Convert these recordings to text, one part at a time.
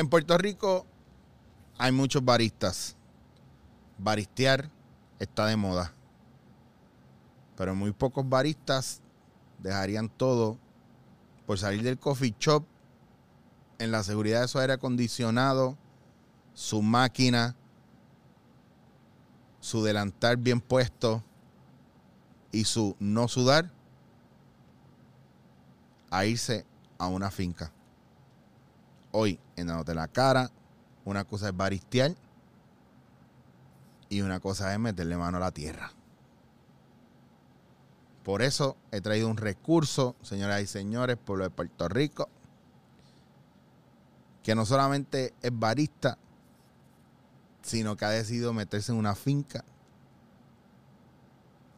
En Puerto Rico hay muchos baristas. Baristear está de moda. Pero muy pocos baristas dejarían todo por salir del coffee shop en la seguridad de su aire acondicionado, su máquina, su delantal bien puesto y su no sudar a irse a una finca. Hoy, en Dándote la cara, una cosa es baristear y una cosa es meterle mano a la tierra. Por eso he traído un recurso, señoras y señores, pueblo de Puerto Rico, que no solamente es barista, sino que ha decidido meterse en una finca,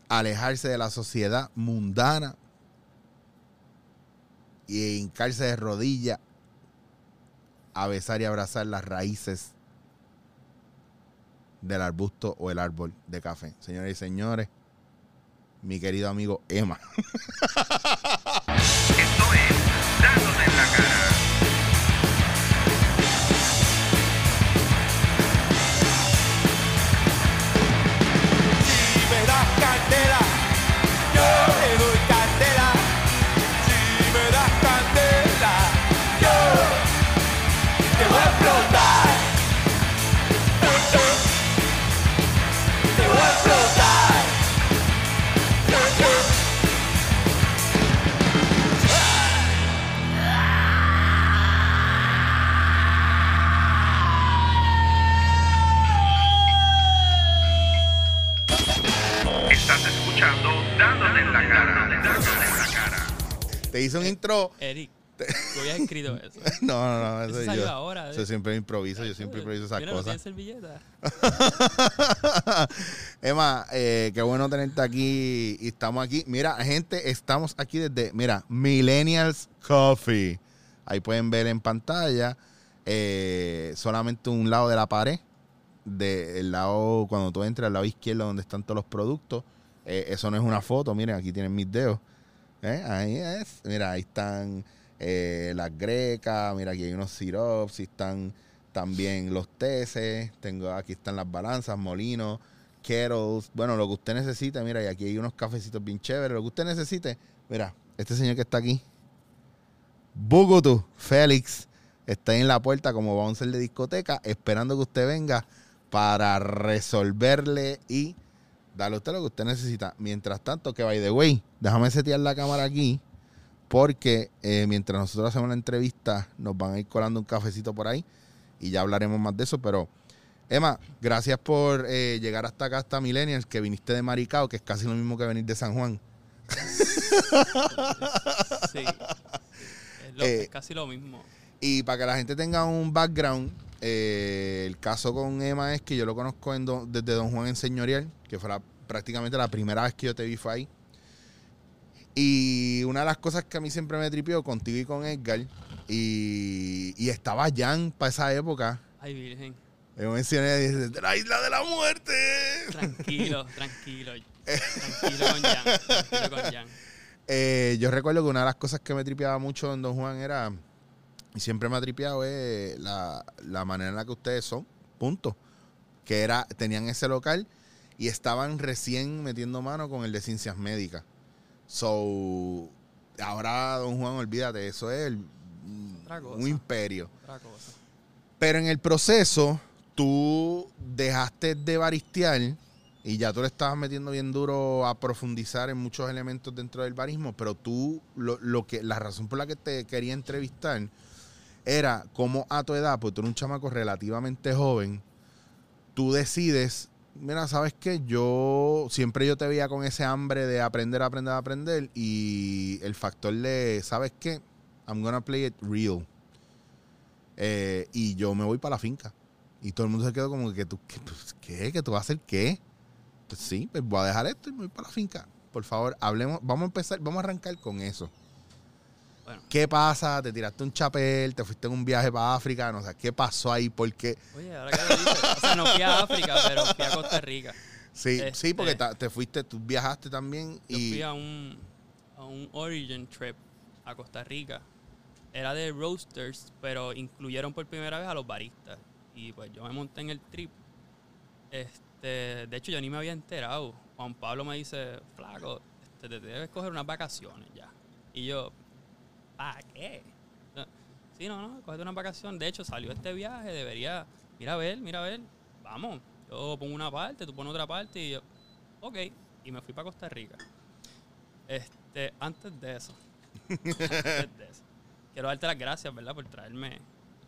alejarse de la sociedad mundana y hincarse de rodillas a besar y abrazar las raíces del arbusto o el árbol de café. Señores y señores, mi querido amigo Emma. Esto es Te hice un intro. Eric, tú habías escrito eso. No, no, no, Eso eso salió yo. ahora, ¿eh? siempre improviso, yo siempre improviso esas Mira, no cosas. tienes servilleta. Emma, eh, qué bueno tenerte aquí y estamos aquí. Mira, gente, estamos aquí desde, mira, Millennials Coffee. Ahí pueden ver en pantalla eh, solamente un lado de la pared. Del lado, cuando tú entras al lado izquierdo donde están todos los productos. Eh, eso no es una foto, miren, aquí tienen mis dedos. ¿Eh? Ahí es. Mira, ahí están eh, las grecas. Mira, aquí hay unos sirops. Están también los teces. Tengo, aquí están las balanzas, molinos, kettles. Bueno, lo que usted necesite. Mira, y aquí hay unos cafecitos bien chéveres. Lo que usted necesite. Mira, este señor que está aquí. Bugutu, Félix. Está en la puerta como bouncer de discoteca. Esperando que usted venga para resolverle y darle a usted lo que usted necesita. Mientras tanto, que by the way, déjame setear la cámara aquí. Porque eh, mientras nosotros hacemos la entrevista, nos van a ir colando un cafecito por ahí. Y ya hablaremos más de eso. Pero, Emma, gracias por eh, llegar hasta acá, hasta Millennials, que viniste de Maricao, que es casi lo mismo que venir de San Juan. Sí. Es, lo- Eh, es casi lo mismo. Y para que la gente tenga un background, eh, el caso con Emma es que yo lo conozco en desde Don Juan en Señorial, que fue la- prácticamente la primera vez que yo te vi fue ahí. Y una de las cosas que a mí siempre me tripió contigo y con Edgar, y, y estaba Jan para esa época. Ay, virgen. Yo mencioné dice, de la isla de la muerte. Tranquilo, tranquilo. Tranquilo con Jan. Tranquilo con Jan. Eh, yo recuerdo que una de las cosas que me tripeaba mucho en Don Juan era, y siempre me ha tripeado, es la, la manera en la que ustedes son, punto. Que era, tenían ese local y estaban recién metiendo mano con el de ciencias médicas. So, ahora Don Juan, olvídate, eso es el- un imperio. Pero en el proceso, tú dejaste de baristear y ya tú le estabas metiendo bien duro a profundizar en muchos elementos dentro del barismo, pero tú, lo, lo que, la razón por la que te quería entrevistar era cómo a tu edad, pues tú eres un chamaco relativamente joven, tú decides, mira, ¿sabes qué? Yo siempre yo te veía con ese hambre de aprender, aprender, aprender y el factor de, ¿sabes qué? I'm gonna play it real. Eh, y yo me voy para la finca. Y todo el mundo se quedó como que tú, ¿qué? Pues, ¿qué? ¿Que tú vas a hacer qué? Pues sí, pues voy a dejar esto y me voy para la finca. Por favor, hablemos, vamos a empezar, vamos a arrancar con eso. Bueno. ¿Qué pasa? ¿Te tiraste un chapel? ¿Te fuiste en un viaje para África? No sé, ¿qué pasó ahí? Porque, Oye, ahora que lo dices, o sea, no fui a África, pero fui a Costa Rica. sí, Este- sí, porque ta- te fuiste, tú viajaste también Yo y... fui a un, a un Origin Trip a Costa Rica era de roasters, pero incluyeron por primera vez a los baristas. Y pues yo me monté en el trip. Este, de hecho, yo ni me había enterado. Juan Pablo me dice, flaco, este, te debes coger unas vacaciones ya. Y yo, ¿para qué? No, Sí, no, no, cogete unas vacaciones. De hecho, salió este viaje, debería, mira a ver, mira a ver, vamos. Yo pongo una parte, tú pones otra parte y yo, ok. Y me fui para Costa Rica. Este, antes de eso, antes de eso, quiero darte las gracias, ¿verdad? Por traerme.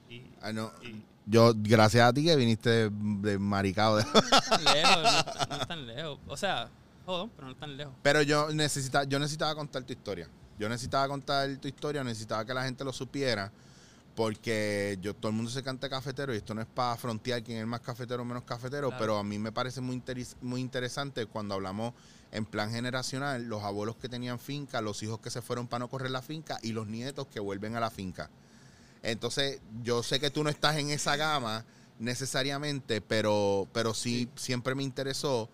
Y, Ah, no. y- Yo, gracias a ti que viniste de, de maricado. de- no es tan lejos, no es tan- no es tan lejos. O sea, jodón, pero no es tan lejos. Pero yo necesitaba, yo necesitaba contar tu historia. Yo necesitaba contar tu historia, necesitaba que la gente lo supiera. Porque yo todo el mundo se canta cafetero y esto no es para frontear quién es más cafetero o menos cafetero, Claro. pero a mí me parece muy interesante cuando hablamos en plan generacional, los abuelos que tenían finca, los hijos que se fueron para no correr la finca y los nietos que vuelven a la finca. Entonces, yo sé que tú no estás en esa gama necesariamente, pero, pero sí, siempre me interesó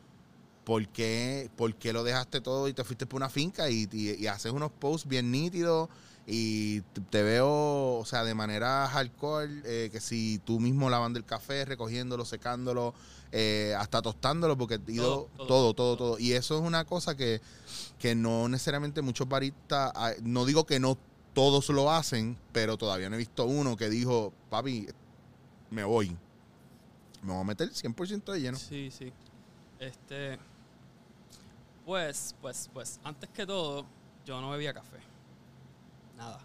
por qué, por qué lo dejaste todo y te fuiste por una finca y, y- y haces unos posts bien nítidos y te veo, o sea, de manera hardcore, eh, que si tú mismo lavando el café, recogiéndolo, secándolo, eh, hasta tostándolo, porque ido Todo, todo, todo, todo, todo, todo. Y eso es una cosa que, que no necesariamente muchos baristas, ah, no digo que no todos lo hacen, pero todavía no he visto uno que dijo, papi, me voy. Me voy a meter 100% de lleno. Sí, sí. Este. Pues, pues, pues, antes que todo, yo no bebía café. Nada.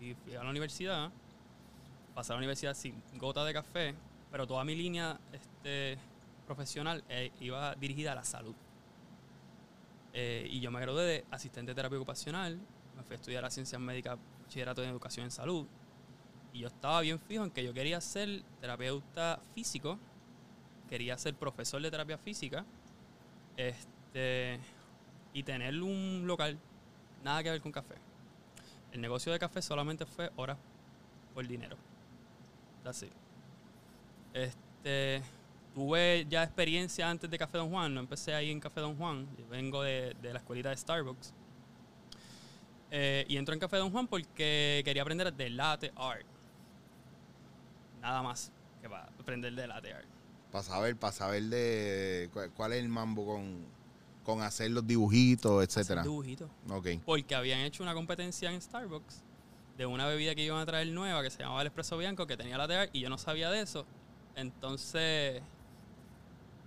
Y fui a la universidad, pasé a la universidad sin gota de café, pero toda mi línea este, profesional eh, iba dirigida a la salud. Eh, y yo me gradué de asistente de terapia ocupacional, me fui a estudiar las ciencias médicas, bachillerato en educación en salud. Y yo estaba bien fijo en que yo quería ser terapeuta físico, quería ser profesor de terapia física este, y tener un local, nada que ver con café. El negocio de café solamente fue horas por dinero. It. Este, tuve ya experiencia antes de Café Don Juan, no empecé ahí en Café Don Juan, yo vengo de, de la escuelita de Starbucks. Eh, y entro en Café Don Juan porque quería aprender de latte art. Nada más que para aprender de latte art. Para saber, para saber de cuál, es el mambo con, con hacer los dibujitos, etcétera. Dibujitos. Ok. Porque habían hecho una competencia en Starbucks de una bebida que iban a traer nueva que se llamaba el Espresso Bianco, que tenía latte art, y yo no sabía de eso. Entonces,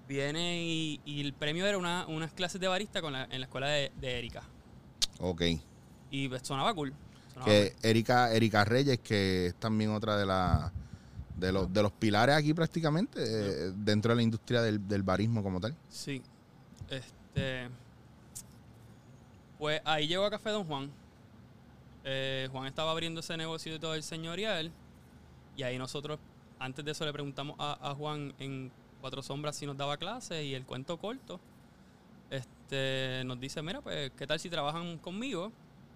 viene y, y el premio era una- unas clases de barista con la- en la escuela de, de Erika. Ok. Y pues, sonaba cool. sonaba Que Erika, Erika Reyes, que es también otra de la de los, de los pilares aquí prácticamente eh, dentro de la industria del, del barismo como tal. Sí. Este. Pues ahí llegó a Café Don Juan. Eh, Juan estaba abriendo ese negocio de todo el señorial. Y ahí nosotros, antes de eso, le preguntamos a, a Juan en Cuatro Sombras si nos daba clases y el cuento corto. Este, nos dice, mira, pues, ¿qué tal si trabajan conmigo?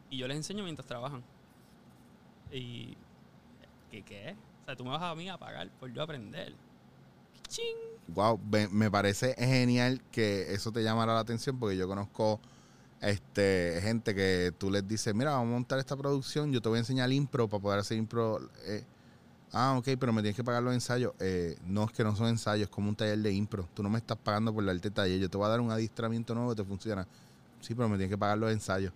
Y yo les enseño mientras trabajan. Y, ¿qué qué? Sea, tú me vas a mí a pagar por yo aprender. ¡Ching! Wow, me, me parece genial que eso te llamara la atención porque yo conozco este gente que tú les dices, mira, vamos a montar esta producción, yo te voy a enseñar impro para poder hacer impro. eh, ah, ok, pero me tienes que pagar los ensayos. Eh, no, es que no son ensayos, es como un taller de impro. Tú no me estás pagando por darte taller, yo te voy a dar un adiestramiento nuevo que te funciona. Sí, pero me tienes que pagar los ensayos.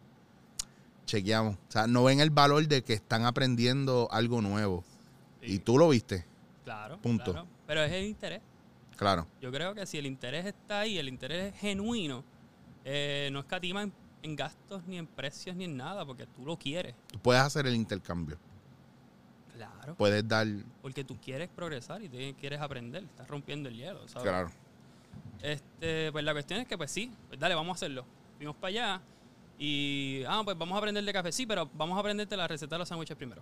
Chequeamos. O sea, no ven el valor de que están aprendiendo algo nuevo. Y tú lo viste, Claro. Punto. claro. Pero es el interés. claro. Yo creo que si el interés está ahí, el interés es genuino, eh, no escatima en, en gastos, ni en precios, ni en nada, porque tú lo quieres. Tú puedes hacer el intercambio. Claro. Puedes dar, Porque tú quieres progresar y tú quieres aprender. Estás rompiendo el hielo, ¿sabes? claro. Este, pues la cuestión es que, pues sí, pues dale, vamos a hacerlo. Fuimos para allá y, ah, pues vamos a aprender de café. Sí, pero vamos a aprenderte la receta de los sándwiches primero.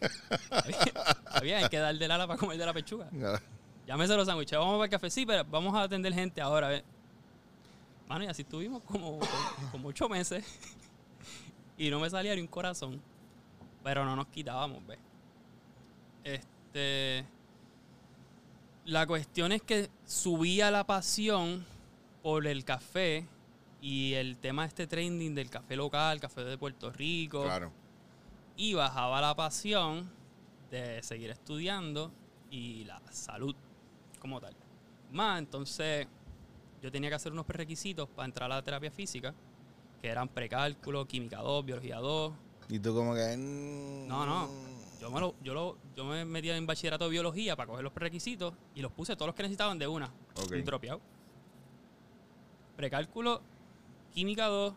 Está bien, hay que dar del ala para comer de la pechuga. Llámese los sándwiches, vamos para el café. Sí, pero vamos a atender gente ahora. Mano, y así estuvimos como, como ocho meses. y no me salía ni un corazón. Pero no nos quitábamos, ¿ves? Este. La cuestión es que subía la pasión por el café Y el tema de este trending del café local, café de Puerto Rico. Claro. Y bajaba la pasión de seguir estudiando y la salud como tal. Más, entonces yo tenía que hacer unos prerequisitos para entrar a la terapia física, que eran precálculo, química 2, biología 2. Y tú como que... mm, No, no. Yo me, lo, yo, lo, yo me metí en bachillerato de biología para coger los prerequisitos y los puse todos los que necesitaban de una. Ok. Un dropeado. Precálculo, química 2,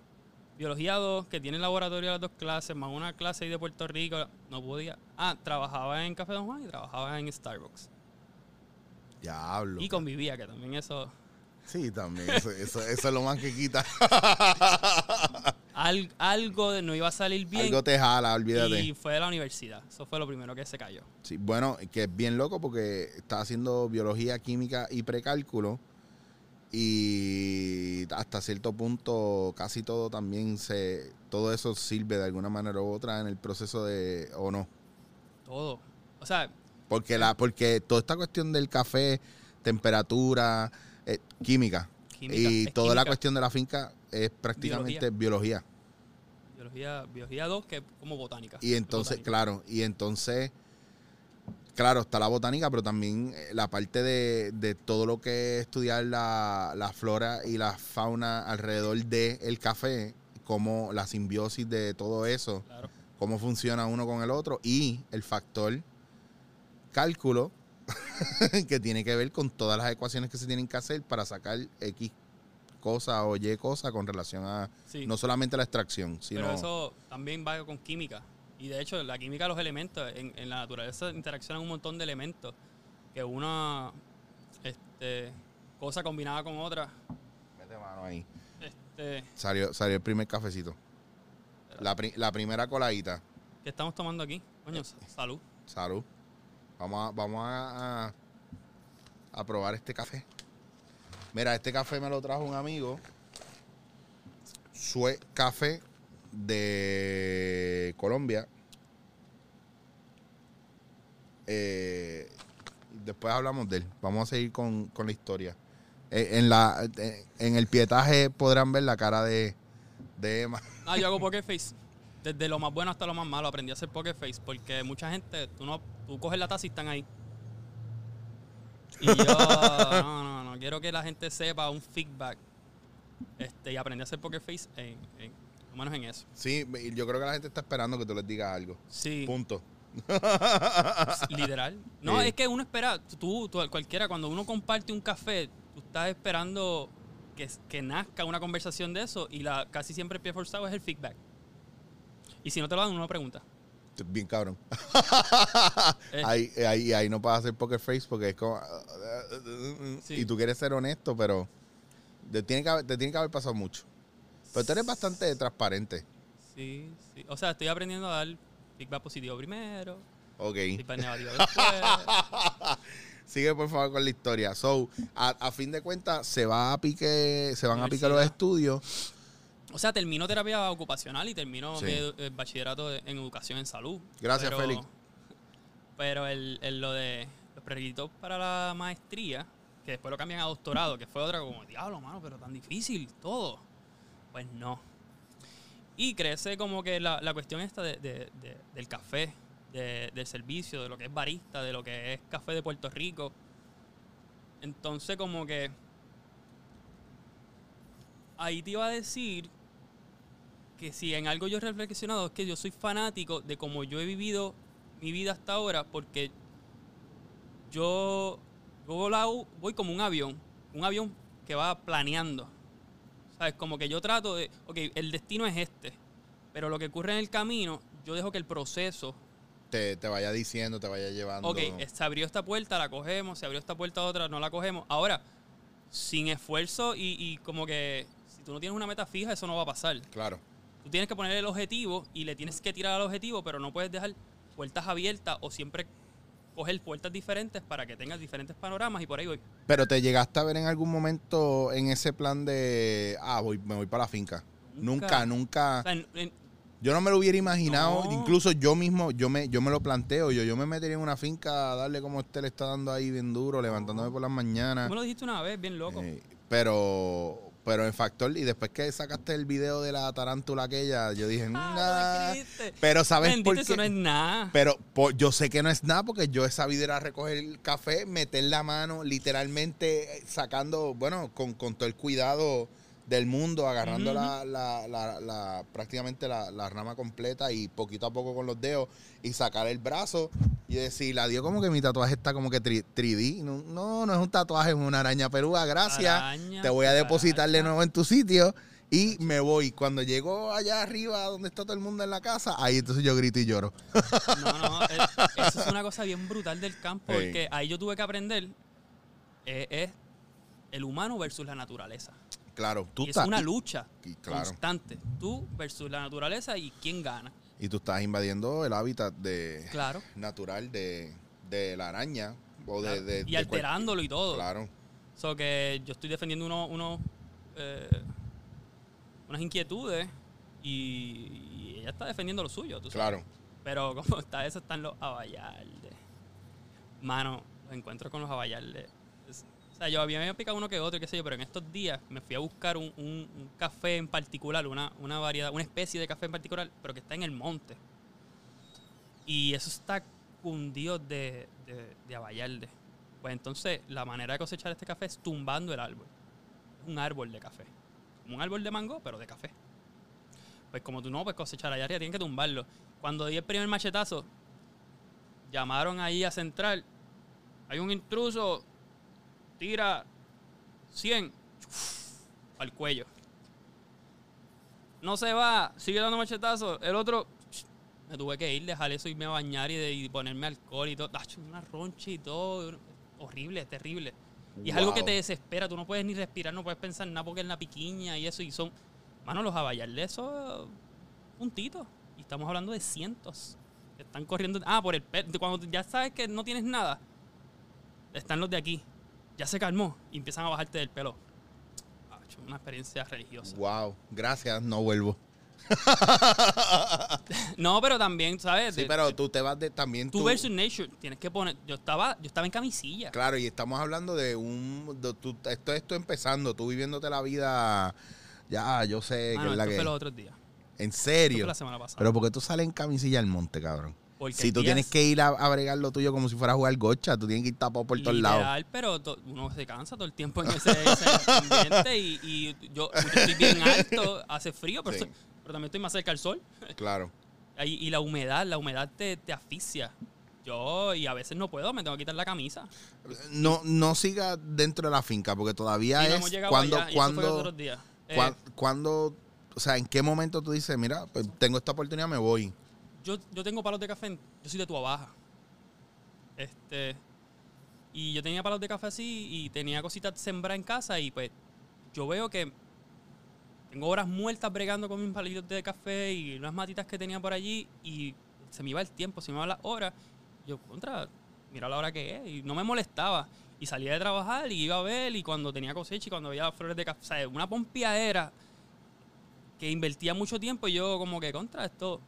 biología 2, que tiene laboratorio las dos clases, más una clase ahí de Puerto Rico. No podía. Ah, trabajaba en Café Don Juan y trabajaba en Starbucks. Diablo. Y convivía, que también eso. Sí, también. Eso, eso, eso es lo más que quita. al- algo de- no iba a salir bien. Algo te jala, olvídate. y fue de la universidad. Eso fue lo primero que se cayó. Sí, bueno, que es bien loco porque está haciendo biología, química y precálculo. Y hasta cierto punto casi todo también se... Todo eso sirve de alguna manera u otra en el proceso de... ¿O no? Todo. O sea, Porque, la, porque toda esta cuestión del café, temperatura, eh, química, Química, y toda la cuestión de la finca es prácticamente biología. biología, biología 2, que es como botánica. Y entonces, Botánica. claro, y entonces, claro, está la botánica, pero también eh, la parte de, de todo lo que es estudiar la, la flora y la fauna alrededor del café, como la simbiosis de todo eso, Claro. cómo funciona uno con el otro, y el factor cálculo, que tiene que ver con todas las ecuaciones que se tienen que hacer para sacar X cosa o Y cosa con relación a Sí. no solamente la extracción, sino... Pero eso también va con química. Y de hecho, la química de los elementos, en, en la naturaleza interaccionan un montón de elementos. Que una este, cosa combinada con otra. Mete mano ahí. Este, Salió, salió el primer cafecito. La, pri- la primera coladita. ¿Qué estamos tomando aquí? Coño, sa- salud. Salud. Vamos a, vamos a, a- a probar este café. Mira, este café me lo trajo un amigo. Sue Café de Colombia. Eh, después hablamos de él. Vamos a seguir con, con la historia. Eh, en, la, eh, en el pietaje podrán ver la cara de, de Emma. Ah, yo hago poker face. Desde lo más bueno hasta lo más malo aprendí a hacer poker face porque mucha gente, tú no, tú coges la taza y están ahí. Y yo, no, no, no, quiero que la gente sepa un feedback. Este, y aprendí a hacer poker face en, en, lo menos en eso. Sí, yo creo que la gente está esperando que tú les digas algo. Sí, Punto. literal. No, Sí. es que uno espera, tú, tú, cualquiera, cuando uno comparte un café, tú estás esperando que, que nazca una conversación de eso y la casi siempre el pie forzado es el feedback. Y si no te lo dan, uno pregunta. Bien cabrón. Eh, ahí, ahí, ahí no puedes hacer poker face porque es como... Sí. Y tú quieres ser honesto, pero te tiene, que haber, te tiene que haber pasado mucho. Pero tú eres bastante transparente. Sí, sí. O sea, estoy aprendiendo a dar feedback positivo primero, Ok. feedback negativo después. Sigue por favor con la historia. So, a, a fin de cuentas, se va a pique, se van a picar los estudios. O sea, termino terapia ocupacional y termino Sí. el bachillerato en educación en salud. Gracias, Pero- Félix. Pero el, el lo de los requisitos para la maestría, que después lo cambian a doctorado, que fue otra como, diablo, mano, pero tan difícil todo. Pues no. Y crece como que la, la cuestión esta de- de- de- del café, de- del servicio, de lo que es barista, de lo que es café de Puerto Rico. Entonces como que ahí te iba a decir que si en algo yo he reflexionado es que yo soy fanático de cómo yo he vivido mi vida hasta ahora porque yo, yo voy como un avión, un avión que va planeando. ¿Sabes? Como que yo trato de, ok, el destino es este, pero lo que ocurre en el camino, yo dejo que el proceso, Te, te vaya diciendo, te vaya llevando. ok, eh, se abrió esta puerta, la cogemos, se abrió esta puerta otra, no la cogemos. Ahora, sin esfuerzo y, y como que si tú no tienes una meta fija, eso no va a pasar. Claro. Tú tienes que poner el objetivo y le tienes que tirar al objetivo, pero no puedes dejar puertas abiertas o siempre coger puertas diferentes para que tengas diferentes panoramas y por ahí voy. Pero te llegaste a ver en algún momento en ese plan de, ah, voy, me voy para la finca. Nunca, Nunca. nunca. O sea, en- en- Yo no me lo hubiera imaginado. No. Incluso yo mismo, yo me, yo me lo planteo. Yo, yo me metería en una finca a darle como usted le está dando ahí bien duro, levantándome por las mañanas. tú me lo dijiste una vez, bien loco. Eh, pero, pero en factor, y después que sacaste el video de la tarántula aquella, yo dije, Ah, nah. ¿no me escribiste? Pero ¿sabes Bendito, por eso no es qué? nada. Pero po- yo sé que no es nada porque yo he sabido ir a recoger el café, meter la mano, literalmente eh, sacando, bueno, con, con todo el cuidado del mundo, agarrando la, la- la- la- prácticamente la, la rama completa y poquito a poco con los dedos y sacar el brazo y decir, adiós, como que mi tatuaje está como que tri- 3D. No, no, no es un tatuaje, es una araña perúa, gracias. Araña, Te voy a depositar de nuevo en tu sitio y me voy. Cuando llego allá arriba donde está todo el mundo en la casa, ahí entonces yo grito y lloro. No, no, es- eso es una cosa bien brutal del campo, porque ahí yo tuve que aprender eh, es el humano versus la naturaleza. Claro, tú Y es estás. una lucha y claro. constante. Tú versus la naturaleza y quién gana. Y tú estás invadiendo el hábitat de Claro. natural de, de la araña o de, y de cual- alterándolo y todo. Claro. So que yo estoy defendiendo uno, uno, eh, unas inquietudes y, y ella está defendiendo lo suyo, tú sabes. Claro. Pero como está eso, están los abayaldes. Mano, los encuentros con los abayaldes. Sea, yo había picado uno que otro, qué sé yo, pero en estos días me fui a buscar un, un- café en particular, una, una variedad, una especie de café en particular, pero que está en el monte. Y eso está cundido de, de, de abayalde. Pues entonces, la manera de cosechar este café es tumbando el árbol. Es un árbol de café. Un árbol de mango, pero de café. Pues como tú no puedes cosechar allá arriba, tienen que tumbarlo. Cuando di el primer machetazo, llamaron ahí a Central. Hay un intruso, tira 100 al cuello. No se va, sigue dando machetazo. El otro, me tuve que ir, dejar eso, irme a bañar y, de- y ponerme alcohol y todo. Una roncha y todo. Horrible, terrible. Y es algo que te desespera. Tú no puedes ni respirar, no puedes pensar nada porque es la piquiña y eso. Y son, mano, los abayarles, eso, puntitos. Y estamos hablando de cientos que están corriendo. Ah, por el pelo. Cuando ya sabes que no tienes nada, están los de aquí. Ya se calmó y empiezan a bajarte del pelo. Ach, Una experiencia religiosa. Wow. Gracias, no vuelvo. No, pero también, ¿sabes? Sí, pero tú te vas de también tú tú. versus nature, tienes que poner. Yo estaba, yo estaba en camisilla. Claro, y estamos hablando de un. de tú- esto esto empezando, tú viviéndote la vida. Ya, yo sé Ah, que no, es la esto que. fue los otros días. En Esto serio. fue la semana pasada. Pero porque tú sales en camisilla al monte, cabrón. Porque Si tú tienes es que ir a, a bregar lo tuyo como si fuera a jugar gocha, tú tienes que ir tapado por todos lados. pero to- uno se cansa todo el tiempo en ese, ese ambiente y, y yo, yo estoy bien alto, hace frío, pero, Sí. pero también estoy más cerca del sol. Claro. Y, y la humedad, la humedad te, te asfixia. Yo, y a veces no puedo, me tengo que quitar la camisa. No, no siga dentro de la finca, porque todavía Y no es cuando, allá, cuando, días. Eh, cuan- cuando, o sea, en qué momento tú dices, mira, pues tengo esta oportunidad, me voy. Yo, yo tengo palos de café, yo soy de Tua Baja. Este, y yo tenía palos de café así y tenía cositas sembradas en casa y pues yo veo que tengo horas muertas bregando con mis palitos de café y unas matitas que tenía por allí y se me iba el tiempo, se me iba las horas. Yo, contra, mira la hora que es y no me molestaba. Y salía de trabajar y iba a ver y cuando tenía cosecha y cuando había flores de café, o sea, una pompiadera que invertía mucho tiempo y yo como que contra esto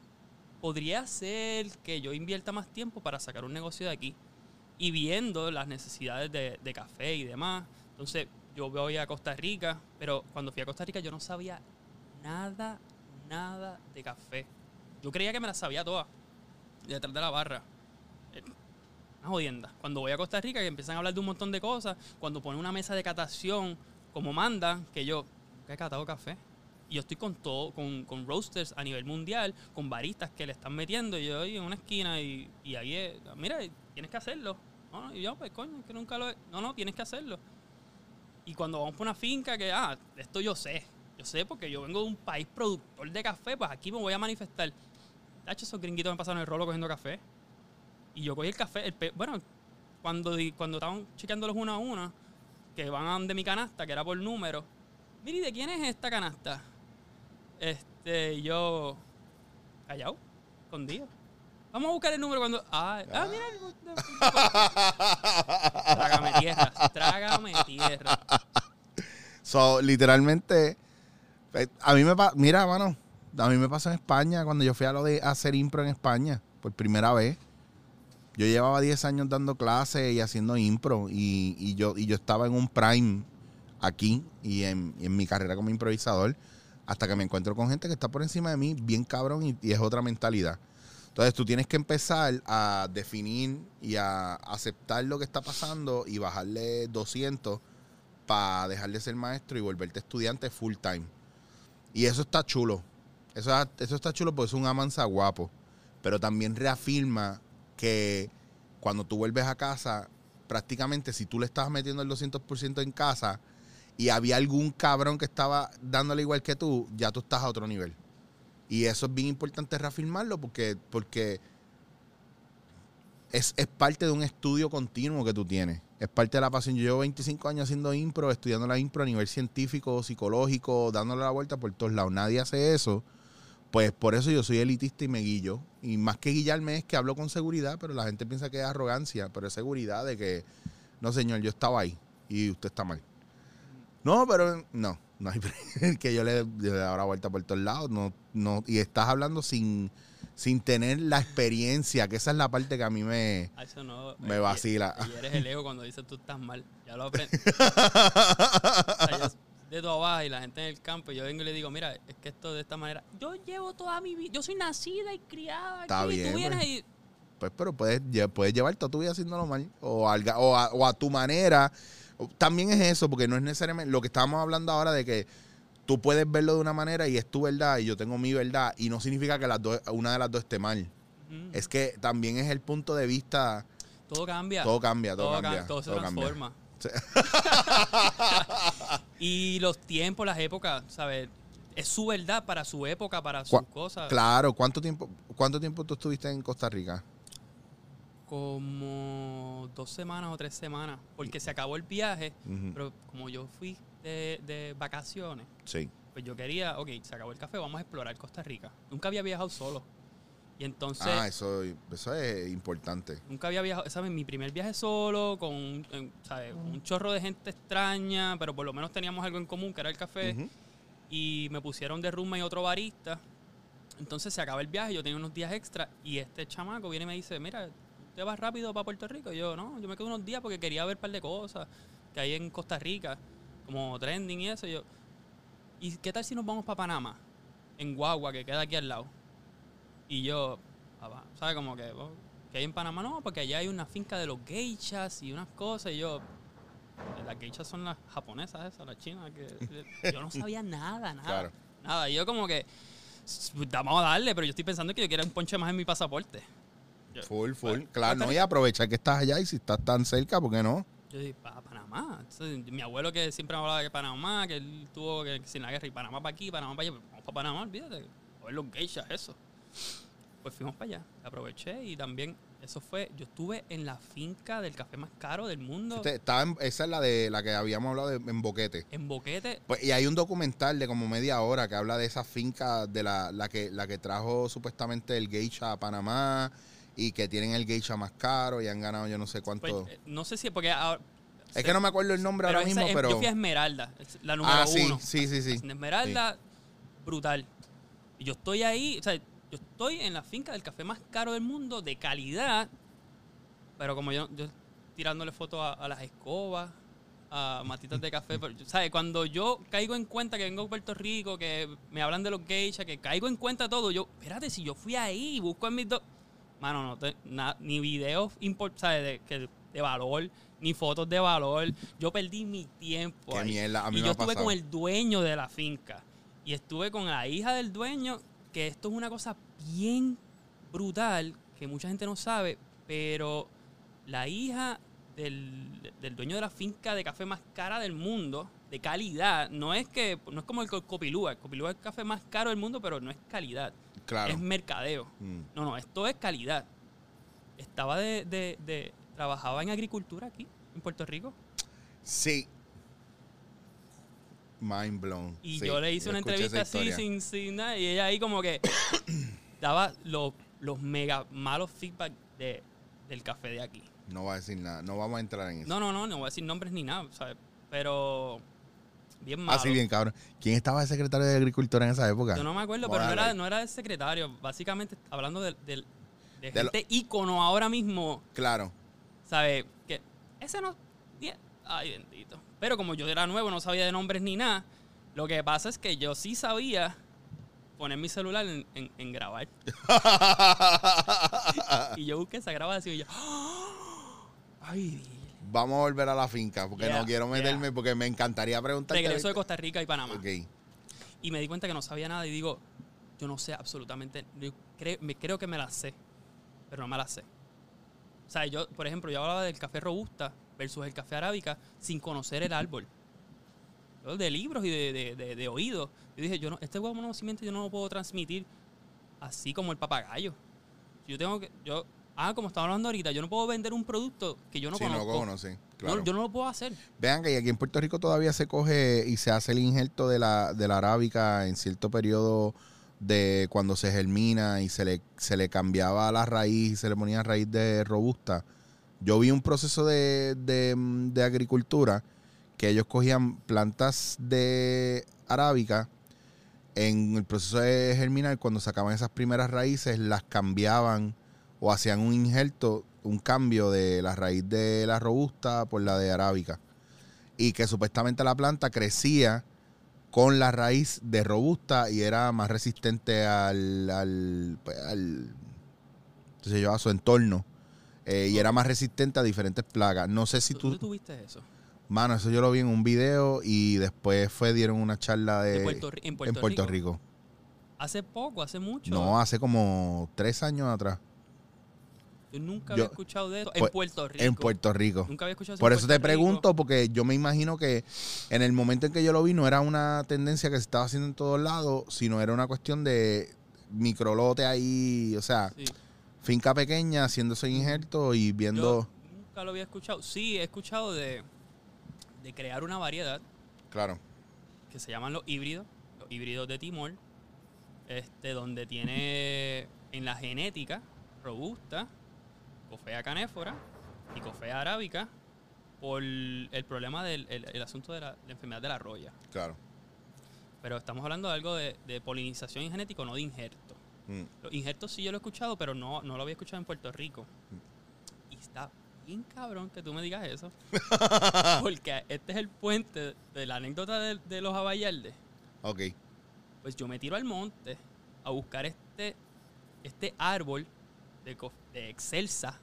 podría ser que yo invierta más tiempo para sacar un negocio de aquí y viendo las necesidades de, café y demás. Entonces yo voy a Costa Rica, pero cuando fui a Costa Rica yo no sabía nada, nada de café. Yo creía que me la sabía toda, detrás de la barra. Eh, Una jodienda. Cuando voy a Costa Rica que empiezan a hablar de un montón de cosas, cuando ponen una mesa de catación como mandan, que yo nunca he catado café. Yo estoy con todo, con, con roasters a nivel mundial, con baristas que le están metiendo, y yo ahí en una esquina y, y ahí es, mira, tienes que hacerlo. No, y yo, pues coño, que nunca lo he. No, no, tienes que hacerlo. Y cuando vamos por una finca que, ah, esto yo sé. Yo sé porque yo vengo de un país productor de café, pues aquí me voy a manifestar. Tacho, esos gringuitos me pasaron el rolo cogiendo café. Y yo cogí el café, el pe- bueno, cuando, cuando estaban chequeándolos uno a uno, que van de mi canasta, que era por número. Mire, ¿y ¿de quién es esta canasta? Este, yo, callado, escondido. Vamos a buscar el número cuando. Ah, ah mira. el- Trágame tierra, trágame tierra. So, literalmente, eh, a mí me pasa, mira, mano, a mí me pasó en España cuando yo fui a lo de hacer impro en España por primera vez. Yo llevaba 10 años dando clases y haciendo impro y, y yo, y yo estaba en un prime aquí y en, y en mi carrera como improvisador, hasta que me encuentro con gente que está por encima de mí, bien cabrón, y, es otra mentalidad. Entonces tú tienes que empezar a definir y a aceptar lo que está pasando y bajarle 200 para dejar de ser maestro y volverte estudiante full time. Y eso está chulo. Eso, eso está chulo porque es un amansa guapo. Pero también reafirma que cuando tú vuelves a casa, prácticamente si tú le estabas metiendo el 200% en casa y había algún cabrón que estaba dándole igual que tú, ya tú estás a otro nivel. Y eso es bien importante reafirmarlo porque, porque es, es parte de un estudio continuo que tú tienes. Es parte de la pasión. Yo llevo 25 años haciendo impro, estudiando la impro a nivel científico, psicológico, dándole la vuelta por todos lados. Nadie hace eso. Pues por eso yo soy elitista y me guillo. Y más que guillarme es que hablo con seguridad, pero la gente piensa que es arrogancia, pero es seguridad de que, no señor, yo estaba ahí y usted está mal. No, pero no, no hay que yo le, le dé ahora vuelta por todos lados. No, no, y estás hablando sin, sin tener la experiencia, que esa es la parte que a mí me, Ah, eso no, me eh, vacila. Y, y eres el ego cuando dices tú estás mal. Ya lo aprendí. O sea, yo de tu abajo y la gente en el campo, yo vengo y le digo, mira, es que esto de esta manera. Yo llevo toda mi vida, yo soy nacida y criada Está aquí. bien, tú vienes pues. y. Pues, pero puedes, puedes llevar toda tu vida haciéndolo mal. O, alga- o, a, o a tu manera. También es eso, porque no es necesariamente lo que estábamos hablando ahora de que tú puedes verlo de una manera y es tu verdad y yo tengo mi verdad. Y no significa que las dos, una de las dos esté mal. Es que también es el punto de vista. todo cambia. Todo cambia, todo, Todo, cambia. ca- todo se todo transforma. Y los tiempos, las épocas, ¿sabes? Es su verdad para su época, para sus cosas. Claro, ¿cuánto tiempo, ¿cuánto tiempo tú estuviste en Costa Rica? Como dos semanas o tres semanas. Porque se acabó el viaje, pero como yo fui de, de vacaciones, Sí. pues yo quería, ok, se acabó el café, vamos a explorar Costa Rica. Nunca había viajado solo. Y entonces, ah, eso, eso es importante. nunca había viajado, ¿sabes? Mi primer viaje solo, con un, ¿sabes? un chorro de gente extraña, pero por lo menos teníamos algo en común, que era el café. Y me pusieron de roommate y otro barista. Entonces se acaba el viaje, yo tenía unos días extra y este chamaco viene y me dice, mira, ¿te vas rápido para Puerto Rico? Y yo, no, yo me quedo unos días porque quería ver un par de cosas que hay en Costa Rica, como trending y eso. Y yo, ¿y qué tal si nos vamos para Panamá? En Guagua, que queda aquí al lado. Y yo, ¿sabes? Como que, oh, que hay en Panamá, no, porque allá hay una finca de los geishas y unas cosas. Y yo, las geishas son las japonesas esas, las chinas, que yo no sabía nada, nada. Claro. Nada, y yo como que, "S- vamos a darle, pero yo estoy pensando que yo quiero un ponche más en mi pasaporte. Yo, Full, full. Bueno, claro, no, y aprovechar que estás allá y si estás tan cerca, ¿por qué no? Yo dije, para Panamá. Entonces, mi abuelo que siempre me hablaba de Panamá, que él tuvo que sin la guerra y Panamá para aquí, Panamá para allá. Pues, Vamos para Panamá, olvídate. A ver los geishas, eso. Pues fuimos para allá. Aproveché y también, eso fue, yo estuve en la finca del café más caro del mundo, Este, estaba en- esa es la de la que habíamos hablado de, en Boquete. en Boquete. Pues, y hay un documental de como media hora que habla de esa finca de la, la que la que trajo supuestamente el geisha a Panamá y que tienen el geisha más caro y han ganado yo no sé cuánto. Pues, eh, no sé si es porque ahora... es que no me acuerdo el nombre pero ahora mismo, es- pero Yo fui a Esmeralda, es la número ah, sí, uno. sí, sí, sí. En Esmeralda, brutal. Y yo estoy ahí, o sea, yo estoy en la finca del café más caro del mundo, de calidad, pero como yo, yo tirándole fotos a, a las escobas, a matitas de café, pero, ¿sabes? Cuando yo caigo en cuenta que vengo a Puerto Rico, que me hablan de los geishas, que caigo en cuenta todo, yo, espérate, si yo fui ahí, busco en mis dos... Mano, no, te- na- ni videos. De, valor, ni fotos de valor. Yo perdí mi tiempo Qué ahí. mierda, a mí y me yo estuve con el dueño de la finca. Y estuve con la hija del dueño, que esto es una cosa bien brutal, que mucha gente no sabe, pero la hija del, del dueño de la finca de café más cara del mundo, de calidad, no es que no es como el co- Copilúa, el Copilúa es el café más caro del mundo, pero no es calidad, Claro. es mercadeo. Mm. No, no, esto es calidad. Estaba de, de, de- trabajaba en agricultura aquí, en Puerto Rico, Sí. Mind blown. Y Sí, yo le hice una entrevista así, sin, sin nada, y ella ahí como que daba los, los mega malos feedback de, del café de aquí. No va a decir nada. No vamos a entrar en eso. No, no, no, no voy a decir nombres ni nada, ¿sabes? Pero bien malo. Así bien, cabrón. ¿Quién estaba de secretario de Agricultura en esa época? Yo no me acuerdo, pero no era, no era el secretario. Básicamente, hablando de, de- de De lo- gente ícono ahora mismo, Claro. ¿sabes? Que ese no... Ay, bendito. Pero como yo era nuevo, no sabía de nombres ni nada, lo que pasa es que yo sí sabía poner mi celular en, en- en grabar. y yo busqué esa grabación y yo. Ay, Vamos a volver a la finca porque Yeah, no quiero meterme yeah. porque me encantaría preguntarte. regreso de Costa Rica y Panamá. Ok. Y me di cuenta que no sabía nada y digo, yo no sé absolutamente, yo creo, me, creo que me la sé, pero no me la sé. O sea, yo, por ejemplo, yo hablaba del café robusta versus el café arábica sin conocer el árbol. Yo de libros y de, de, de, de oídos. Yo dije, yo no, este huevo conocimiento yo no lo puedo transmitir así como el papagayo. Yo tengo que, yo, ah, como estaba hablando ahorita, yo no puedo vender un producto que yo no conozco. No, claro. yo no lo puedo hacer. Vean que aquí en Puerto Rico todavía se coge y se hace el injerto de la, de la arábica en cierto periodo de cuando se germina y se le, se le cambiaba la raíz y se le ponía raíz de robusta. Yo vi un proceso de, de, mm, de agricultura que ellos cogían plantas de arábica en el proceso de germinar, cuando sacaban esas primeras raíces, las cambiaban o hacían un injerto, un cambio de la raíz de la robusta por la de arábica. Y que supuestamente la planta crecía con la raíz de robusta y era más resistente al, al, pues, al- sé yo, a su entorno. Eh, y era más resistente a diferentes plagas. No sé si ¿Dónde tú... tuviste eso? Mano, eso yo lo vi en un video y después fue, dieron una charla de... De Puerto en Puerto, en Puerto Rico. Rico. Hace poco, hace mucho. No, hace como tres años atrás. Yo nunca Yo- había escuchado de eso. En Pues, Puerto Rico. En Puerto Rico. Nunca había escuchado Por en eso te Rico. pregunto, porque yo me imagino que en el momento en que yo lo vi no era una tendencia que se estaba haciendo en todos lados, sino era una cuestión de microlote ahí, o sea, Sí. finca pequeña haciendo ese injerto y viendo... Yo nunca lo había escuchado. Sí, he escuchado de, de crear una variedad Claro. que se llaman los híbridos, los híbridos de Timor, este, donde tiene en la genética robusta, cofea canéfora y cofea arábica por el problema del el, el asunto de la, la enfermedad de la roya. Claro. Pero estamos hablando de algo de, de polinización y genético, no de injerto. Mm. Los injertos sí yo lo he escuchado, pero no, no lo había escuchado en Puerto Rico. Y está bien cabrón que tú me digas eso. Porque este es el puente de la anécdota de, de los abayaldes. Ok. Pues yo me tiro al monte a buscar este, este árbol de, excelsa,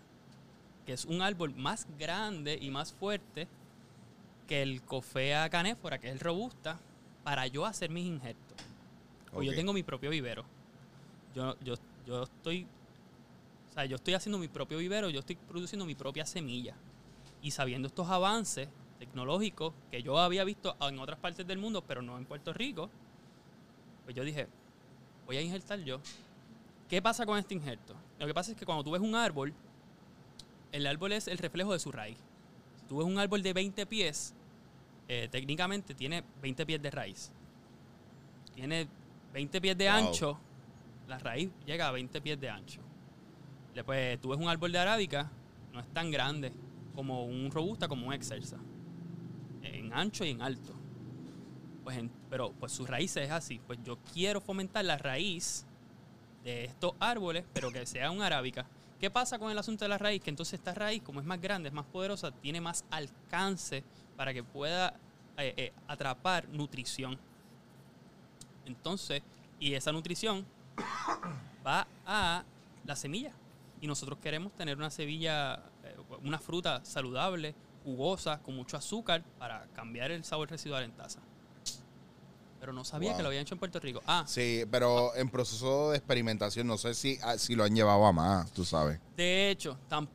que es un árbol más grande y más fuerte que el cofea canéfora, que es el robusta, para yo hacer mis injertos. Pues yo Ok. tengo mi propio vivero. Yo, yo, yo estoy. O sea, yo estoy haciendo mi propio vivero, yo estoy produciendo mi propia semilla. Y sabiendo estos avances tecnológicos que yo había visto en otras partes del mundo, pero no en Puerto Rico, pues yo dije, voy a injertar yo. ¿Qué pasa con este injerto? Lo que pasa es que cuando tú ves un árbol, el árbol es el reflejo de su raíz. Si tú ves un árbol de 20 pies, eh, técnicamente tiene 20 pies de raíz. Tiene 20 pies de Wow. ancho, la raíz llega a 20 pies de ancho. Después tú ves un árbol de arábica, no es tan grande como un robusta, como un excelsa. En ancho y en alto. Pues en- pero pues su raíz es así. Pues yo quiero fomentar la raíz de estos árboles, pero que sea un arábica. ¿Qué pasa con el asunto de la raíz? Que entonces esta raíz, como es más grande, es más poderosa, tiene más alcance para que pueda eh, eh, atrapar nutrición. Entonces, y esa nutrición va a la semilla. Y nosotros queremos tener una semilla, eh, una fruta saludable, jugosa, con mucho azúcar, para cambiar el sabor residual en taza. Pero no sabía Wow. que lo habían hecho en Puerto Rico. Ah, Sí, pero en proceso de experimentación, no sé si, ah, si lo han llevado a más, tú sabes. de hecho, tam-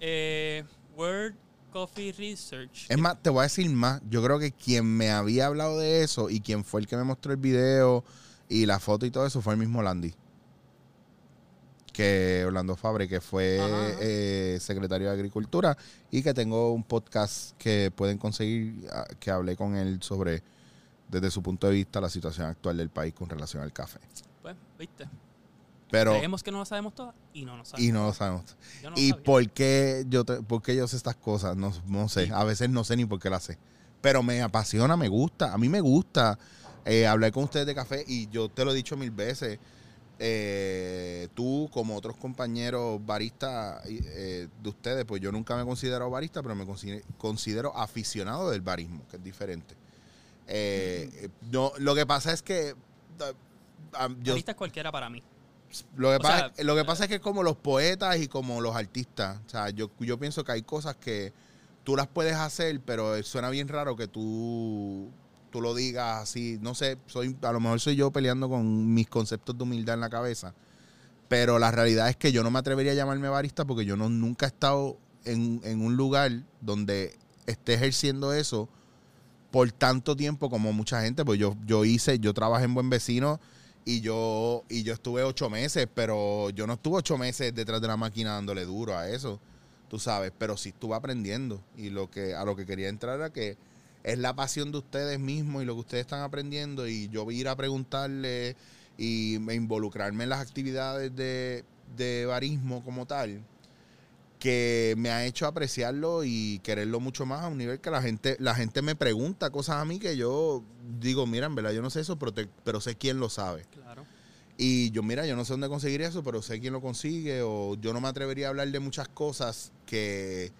eh, World Coffee Research. Es más, te voy a decir más. Yo creo que quien me había hablado de eso y quien fue el que me mostró el video y la foto y todo eso fue el mismo Landy. Que Orlando Fabre, que fue eh, secretario de Agricultura y que tengo un podcast que pueden conseguir, ah, que hablé con él sobre, desde su punto de vista, la situación actual del país con relación al café. Pues, viste. Pero, Creemos que no lo sabemos todo y no lo sabemos. y no lo sabemos. No lo ¿Y sabía. por qué, yo te- por qué yo sé estas cosas? No, no sé. Sí. A veces no sé ni por qué las sé. Pero me apasiona, me gusta. A mí me gusta eh, hablar con ustedes de café y yo te lo he dicho mil veces. eh, tú, como otros compañeros baristas eh, de ustedes, pues yo nunca me he considerado barista, pero me consi- considero aficionado del barismo, que es diferente. Eh, no, lo que pasa es que ah, yo, Barista es cualquiera para mí. lo, que o pasa, sea, lo que pasa es que como los poetas y como los artistas, o sea, yo, yo pienso que hay cosas que tú las puedes hacer, pero suena bien raro que tú, tú lo digas así. No sé, soy, a lo mejor soy yo peleando con mis conceptos de humildad en la cabeza. Pero la realidad es que yo no me atrevería a llamarme barista porque yo no, nunca he estado en, en un lugar donde esté ejerciendo eso por tanto tiempo como mucha gente. Pues yo, yo hice, yo trabajé en Buen Vecino y yo, y yo estuve ocho meses, pero yo no estuve ocho meses detrás de la máquina dándole duro a eso, tú sabes, pero sí estuve aprendiendo. Y lo que, a lo que quería entrar era que es la pasión de ustedes mismos y lo que ustedes están aprendiendo. Y yo ir a preguntarle y me involucrarme en las actividades de, de barismo como tal, que me ha hecho apreciarlo y quererlo mucho más a un nivel que la gente, la gente me pregunta cosas a mí que yo digo, mira, en verdad yo no sé eso, pero, te- pero sé quién lo sabe. Claro. Y yo, mira, yo no sé dónde conseguir eso, pero sé quién lo consigue. O yo no me atrevería a hablar de muchas cosas que,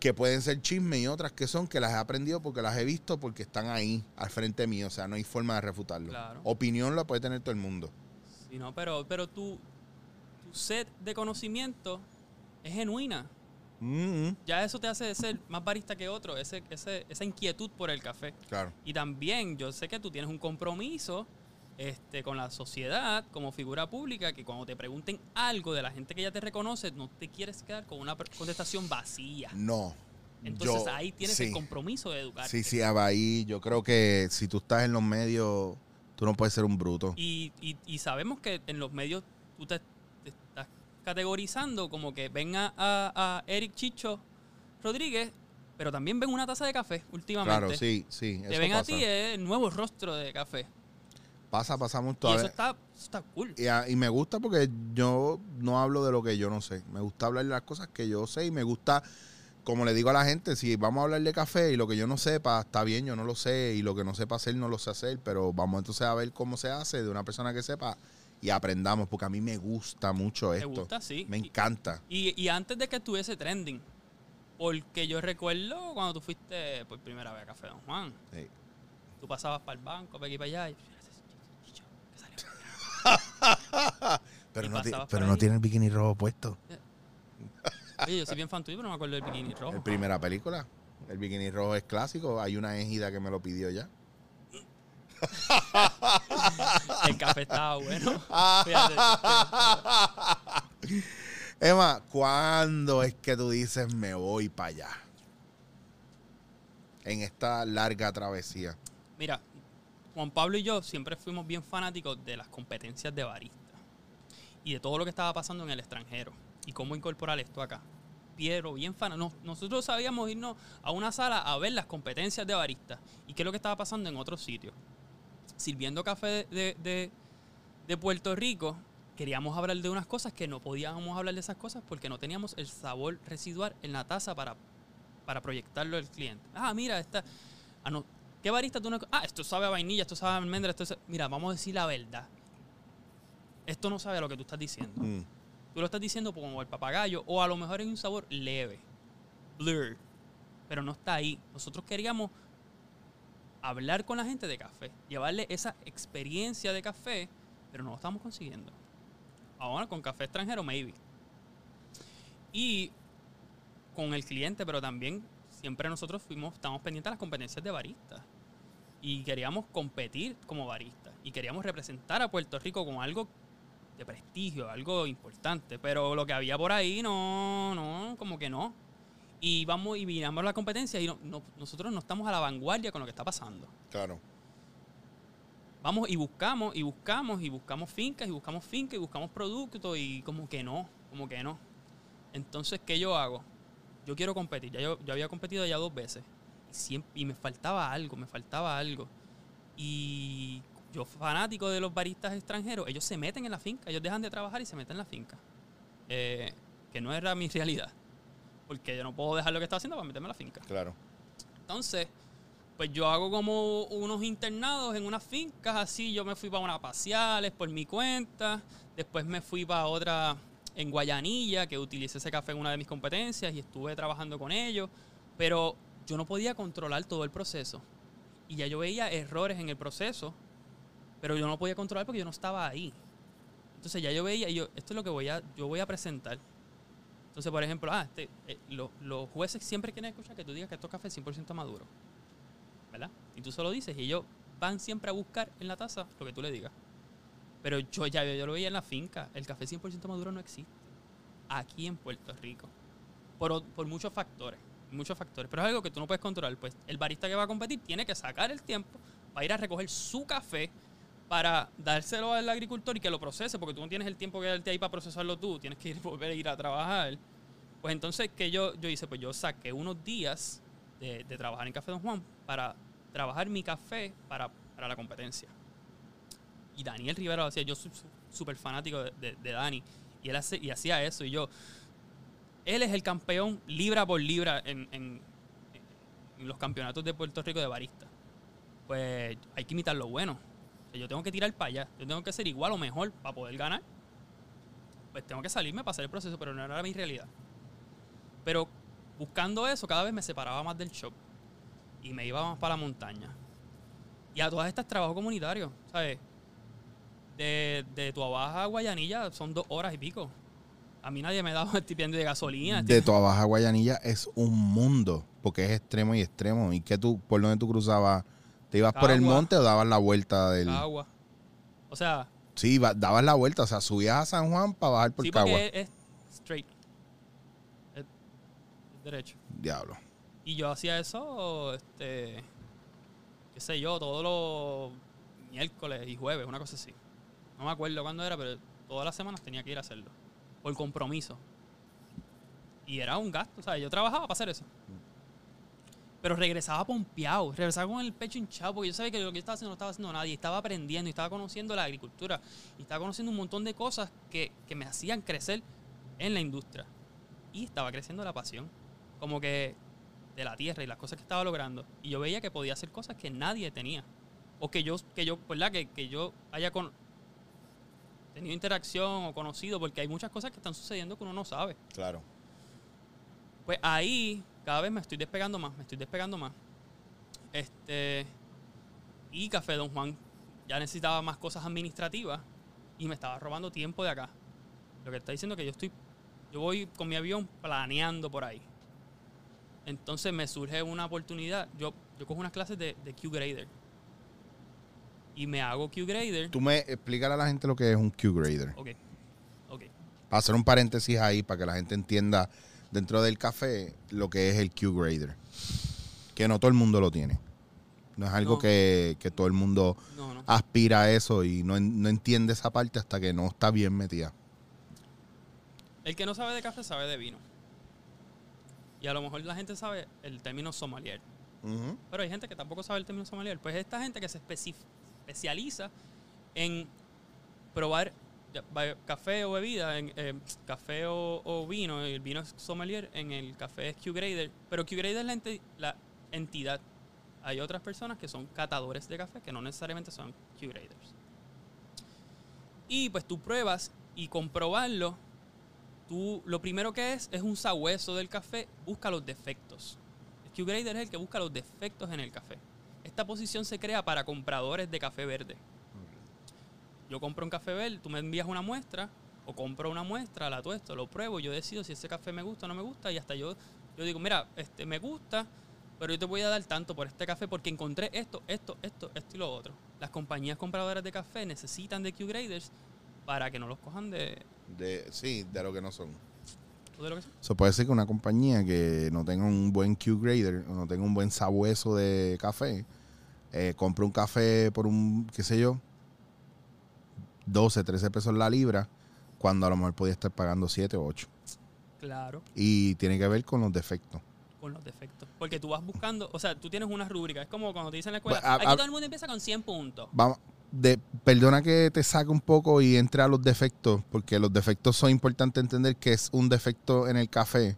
que pueden ser chisme y otras que son que las he aprendido porque las he visto porque están ahí, al frente mío. O sea, no hay forma de refutarlo. Claro. Opinión la puede tener todo el mundo. Sí, no, pero, pero tu, tu set de conocimiento es genuina. Mm, Ya eso te hace ser más barista que otro, ese, ese, esa inquietud por el café. claro. Y también yo sé que tú tienes un compromiso este, con la sociedad como figura pública, que cuando te pregunten algo de la gente que ya te reconoce, no te quieres quedar con una contestación vacía. No. Entonces Yo- ahí tienes sí. el compromiso de educarte. Sí, sí, ahí yo creo que si tú estás en los medios, tú no puedes ser un bruto. Y, y- y sabemos que en los medios tú te, categorizando como que ven a, a- a Eric Chicho Rodríguez, pero también ven una taza de café últimamente. Claro, sí, sí. Te ven a ti el nuevo rostro de café. Pasa, pasa mucho. Y eso está, eso está cool. Y, a- y me gusta porque yo no hablo de lo que yo no sé. Me gusta hablar de las cosas que yo sé y me gusta, como le digo a la gente, si vamos a hablar de café y lo que yo no sepa, está bien, yo no lo sé y lo que no sepa hacer, no lo sé hacer, pero vamos entonces a ver cómo se hace de una persona que sepa y aprendamos, porque a mí me gusta mucho ¿Te esto. gusta? Sí. Me encanta. Y, y antes de que estuviese trending, porque yo recuerdo cuando tú fuiste por primera vez a Café Don Juan, Sí. tú pasabas para el banco, para aquí y para allá, y. Pero, no, pero no tiene el bikini rojo puesto. Oye, yo soy bien fan tuyo, pero no me acuerdo del bikini rojo. En primera película. El bikini rojo es clásico. Hay una égida que me lo pidió ya. El café estaba bueno. Fíjate, Emma, ¿cuándo es que tú dices me voy para allá? En esta larga travesía. Mira, Juan Pablo y yo siempre fuimos bien fanáticos de las competencias de barista y de todo lo que estaba pasando en el extranjero y cómo incorporar esto acá. Piero, bien fan. nos- nosotros sabíamos irnos a una sala a ver las competencias de barista y qué es lo que estaba pasando en otros sitios. Sirviendo café de, de- de Puerto Rico, queríamos hablar de unas cosas que no podíamos hablar de esas cosas porque no teníamos el sabor residual en la taza para, para proyectarlo al cliente. Ah, mira, esta. Ah, no. ¿Qué barista tú no.? Ah, esto sabe a vainilla, esto sabe a almendra, esto sabe- Mira, vamos a decir la verdad. Esto no sabe a lo que tú estás diciendo. Mm, Tú lo estás diciendo como el papagayo, o a lo mejor hay un sabor leve, blur, pero no está ahí. Nosotros queríamos hablar con la gente de café, llevarle esa experiencia de café, pero no lo estamos consiguiendo. Ahora con café extranjero, maybe. Y con el cliente, pero también siempre nosotros fuimos, estamos pendientes de las competencias de baristas. Y queríamos competir como baristas. Y queríamos representar a Puerto Rico con algo de prestigio, algo importante. Pero lo que había por ahí, no, no, como que no. Y vamos y miramos la competencia y no- no- nosotros no estamos a la vanguardia con lo que está pasando. claro. Vamos y buscamos y buscamos y buscamos fincas y buscamos fincas y buscamos productos y como que no, como que no. Entonces, ¿qué yo hago? Yo quiero competir. Ya yo, yo había competido ya dos veces. Y, siempre, y me faltaba algo, me faltaba algo. Y yo, fanático de los baristas extranjeros, ellos se meten en la finca. Ellos dejan de trabajar y se meten en la finca. Eh, que no era mi realidad. Porque yo no puedo dejar lo que estaba haciendo para meterme en la finca. Claro. Entonces, Pues yo hago como unos internados en unas fincas, así. Yo me fui para unas paseales por mi cuenta. Después me fui para otra en Guayanilla, que utilicé ese café en una de mis competencias y estuve trabajando con ellos. Pero yo no podía controlar todo el proceso. Y ya yo veía errores en el proceso, pero yo no podía controlar porque yo no estaba ahí. Entonces ya yo veía, y yo, esto es lo que voy a, yo voy a presentar. Entonces, por ejemplo, ah, este, eh, lo- los jueces siempre quieren escuchar que tú digas que estos cafés 100% maduro. ¿Verdad? Y tú solo dices, y ellos van siempre a buscar en la taza lo que tú le digas. Pero yo ya yo, lo veía en la finca, el café 100% maduro no existe. Aquí en Puerto Rico. Por, por muchos factores, muchos factores. Pero es algo que tú no puedes controlar. Pues el barista que va a competir tiene que sacar el tiempo para ir a recoger su café para dárselo al agricultor y que lo procese, porque tú no tienes el tiempo que darte ahí para procesarlo tú, tienes que ir, a ir a trabajar. Pues entonces, que yo, yo hice? Pues yo saqué unos días de, trabajar en Café Don Juan para trabajar mi café para, para la competencia. Y Daniel Rivera lo hacía, yo soy súper fanático de, de- Dani, y él hacía eso, y yo, él es el campeón libra por libra en, en- en los campeonatos de Puerto Rico de barista. Pues hay que imitar lo bueno. Yo tengo que tirar para allá. Yo tengo que ser igual o mejor para poder ganar. Pues tengo que salirme para hacer el proceso, pero no era mi realidad. Pero buscando eso, cada vez me separaba más del shop. Y me iba más para la montaña. Y a todas estas trabajo comunitario, ¿sabes? De, de tu abajo a Guayanilla son dos horas y pico. A mí nadie me da un stipendio de gasolina. De tu Baja Guayanilla es un mundo, porque es extremo y extremo. ¿Y que tú, por donde tú cruzabas? ¿Te ibas por el monte o dabas la vuelta del...? agua. O sea, Sí, dabas la vuelta, o sea, subías a San Juan para bajar por sí, Cagua. porque es, es straight. Es, es derecho. Diablo. Y yo hacía eso, este, qué sé yo, todos los miércoles y jueves, una cosa así. No me acuerdo cuándo era, pero todas las semanas tenía que ir a hacerlo. Por compromiso. Y era un gasto, o sea, yo trabajaba para hacer eso. Pero regresaba pompeado, regresaba con el pecho hinchado, porque yo sabía que lo que yo estaba haciendo no estaba haciendo nadie. Estaba aprendiendo y estaba conociendo la agricultura. Y estaba conociendo un montón de cosas que, que me hacían crecer en la industria. Y estaba creciendo la pasión. Como que de la tierra y las cosas que estaba logrando. Y yo veía que podía hacer cosas que nadie tenía. O que yo, que yo, ¿verdad? Que, que yo haya con, tenido interacción o conocido, porque hay muchas cosas que están sucediendo que uno no sabe. Claro. Pues ahí cada vez me estoy despegando más, me estoy despegando más. Este y Café Don Juan ya necesitaba más cosas administrativas y me estaba robando tiempo de acá. Lo que está diciendo que yo estoy yo voy con mi avión planeando por ahí. Entonces me surge una oportunidad. Yo, yo cojo unas clases de, de Q-Grader. Y me hago Q-Grader. Tú me explícale a la gente lo que es un Q-Grader. Ok. Ok. Hacer un paréntesis ahí, para que la gente entienda dentro del café lo que es el Q-Grader. Que no todo el mundo lo tiene. No es algo No. que, que todo el mundo No, no. aspira a eso y no, en- no entiende esa parte hasta que no está bien metida. El que no sabe de café sabe de vino. Y a lo mejor la gente sabe el término sommelier. Pero hay gente que tampoco sabe el término sommelier. Pues esta gente que se especi- especializa en probar café o bebida, en eh, café o, vino, el vino sommelier, en el café es Q-Grader. Pero Q-Grader es la, enti- la entidad. Hay otras personas que son catadores de café que no necesariamente son Q-Graders. Y pues tú pruebas y comprobarlo tú lo primero que es es un sabueso del café, busca los defectos. Q-Grader es el que busca los defectos en el café. Esta posición se crea para compradores de café verde. Yo compro un café verde, tú me envías una muestra, o compro una muestra, la tuesto, lo pruebo, yo decido si ese café me gusta o no me gusta, y hasta yo, yo digo, mira, este me gusta, pero yo te voy a dar tanto por este café porque encontré esto, esto, esto, esto y lo otro. Las compañías compradoras de café necesitan de Q-Graders para que no los cojan de, De, sí, de lo que no son. de lo que sea. Se puede decir que una compañía que no tenga un buen Q-Grader o no tenga un buen sabueso de café, eh, compre un café por un, qué sé yo, 12, 13 pesos la libra, cuando a lo mejor podía estar pagando 7 o 8. Claro. Y tiene que ver con los defectos. con los defectos. Porque tú vas buscando, o sea, tú tienes una rúbrica. Es como cuando te dicen en la escuela, Bueno, a- aquí a- todo el mundo empieza con 100 puntos. Vamos, de, perdona que te saque un poco y entre a los defectos, porque los defectos son importantes entender que es un defecto en el café,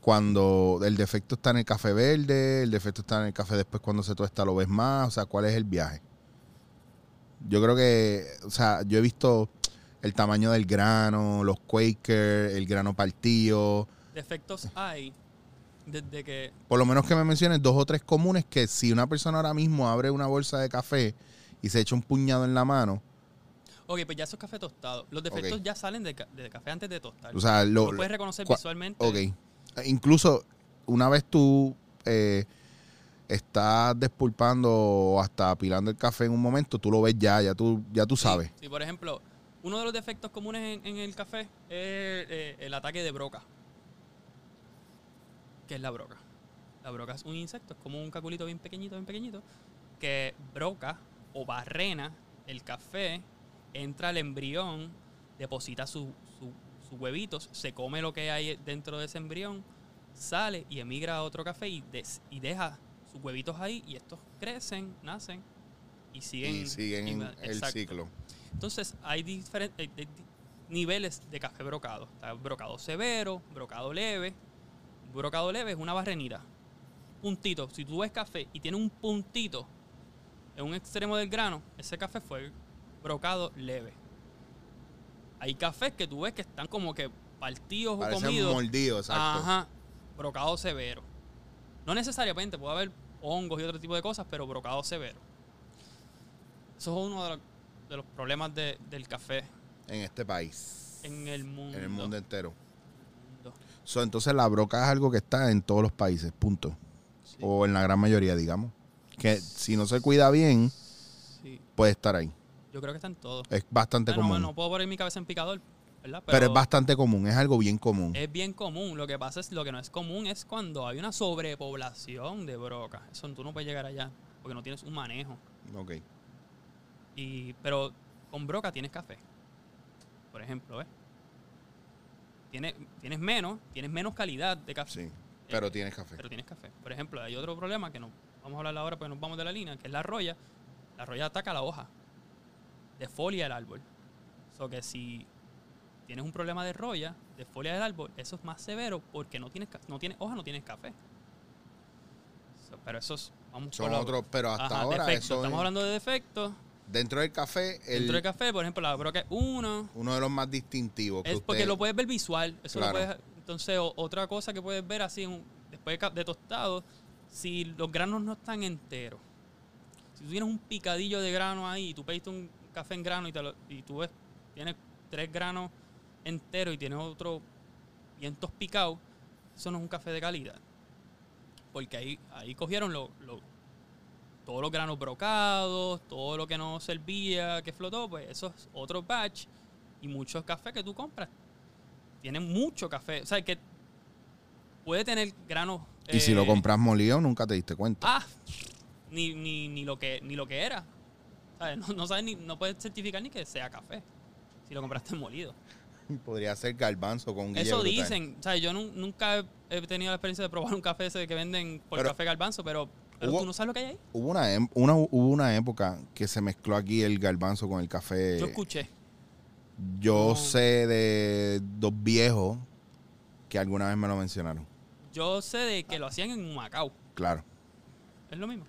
cuando el defecto está en el café verde, el defecto está en el café después cuando se tuesta lo ves más, o sea, ¿cuál es el viaje? Yo creo que, o sea, yo he visto el tamaño del grano, los Quaker, el grano partido, Defectos hay desde que por lo menos que me menciones dos o tres comunes que si una persona ahora mismo abre una bolsa de café y se echa un puñado en la mano, Ok, pues ya eso es café tostado. Los defectos ya salen de, ca- de café antes de tostar. o sea, lo, lo puedes reconocer visualmente. Ok. Incluso una vez tú eh, estás despulpando o hasta apilando el café en un momento, tú lo ves ya, ya tú, ya tú sabes. Sí, por ejemplo, uno de los defectos comunes en, en el café es eh, el ataque de broca. ¿Qué es la broca? La broca es un insecto, es como un caculito bien pequeñito, bien pequeñito, que broca o barrena el café, entra al embrión, deposita sus su, sus huevitos, se come lo que hay dentro de ese embrión, sale y emigra a otro café y, des- y deja sus huevitos ahí y estos crecen, nacen y siguen, Y siguen el Exacto. ciclo. Entonces, hay diferentes niveles de café brocado. Está brocado severo, brocado leve. Brocado leve es una barrenita. Puntito. Si tú ves café y tiene un puntito en un extremo del grano, ese café fue brocado leve. Hay cafés que tú ves que están como que partidos o comidos. mordidos, exacto. Ajá. Brocado severo. No necesariamente, puede haber hongos y otro tipo de cosas, pero brocado severo. Eso es uno de los, de los problemas de- del café En este país. en el mundo. En el mundo entero. Mundo. So, entonces la broca es algo que está en todos los países, punto. Sí, O en la gran mayoría, digamos. Que si no se cuida bien, sí. puede estar ahí. Yo creo que están todos. Es bastante Ah, no, común. no puedo poner mi cabeza en picador, ¿verdad? pero, es bastante común, es algo bien común. es bien común. Lo que pasa es lo que no es común es cuando hay una sobrepoblación de broca. Eso tú no puedes llegar allá porque no tienes un manejo. Ok. Y, pero con broca tienes café. Por ejemplo, ¿ves? Tienes, tienes menos, tienes menos calidad de café. Sí. Pero tienes café. Pero tienes café. Por ejemplo, hay otro problema que no vamos a hablar ahora porque nos vamos de la línea, que es la roya. La roya ataca la hoja. Defolia el árbol. So que si tienes un problema de roya, defolia del árbol, eso es más severo porque no tienes, no tienes hoja, no tienes café. So, pero esos, vamos Son otros, pero hasta Ajá, ahora eso Estamos es- hablando de defectos. dentro del café, el, Dentro del café, por ejemplo, la broca es uno. uno de los más distintivos. Que Es porque lo puedes ver visual. Eso lo puedes- entonces, o- otra cosa que puedes ver así, un- después de, de tostado, si los granos no están enteros. Si tú tienes un picadillo de grano ahí y tú pediste un café en grano y, te lo- y tú ves, tienes tres granos enteros y tienes otro vientos picados, eso no es un café de calidad. Porque ahí, ahí cogieron lo- lo- todos los granos brocados, todo lo que no servía, que flotó, pues eso es otro batch y muchos cafés que tú compras tienen mucho café. O sea, que puede tener granos. Y si lo eh, compras molido, nunca te diste cuenta. Ah, ni, ni, ni, lo que, ni lo que era. ¿Sabes? No, no, sabes ni, no puedes certificar ni que sea café. Si lo compraste molido. Podría ser garbanzo con guille Eso brutal. dicen. O sea, yo nun- nunca he, tenido la experiencia de probar un café ese que venden por Pero- café garbanzo, pero, pero Hubo- tú no sabes lo que hay ahí. Hubo una, em- una- hubo una época que se mezcló aquí el garbanzo con el café. Yo escuché. Yo No. sé de dos viejos que alguna vez me lo mencionaron. Yo sé de que lo hacían en Macao. Claro. Es lo mismo.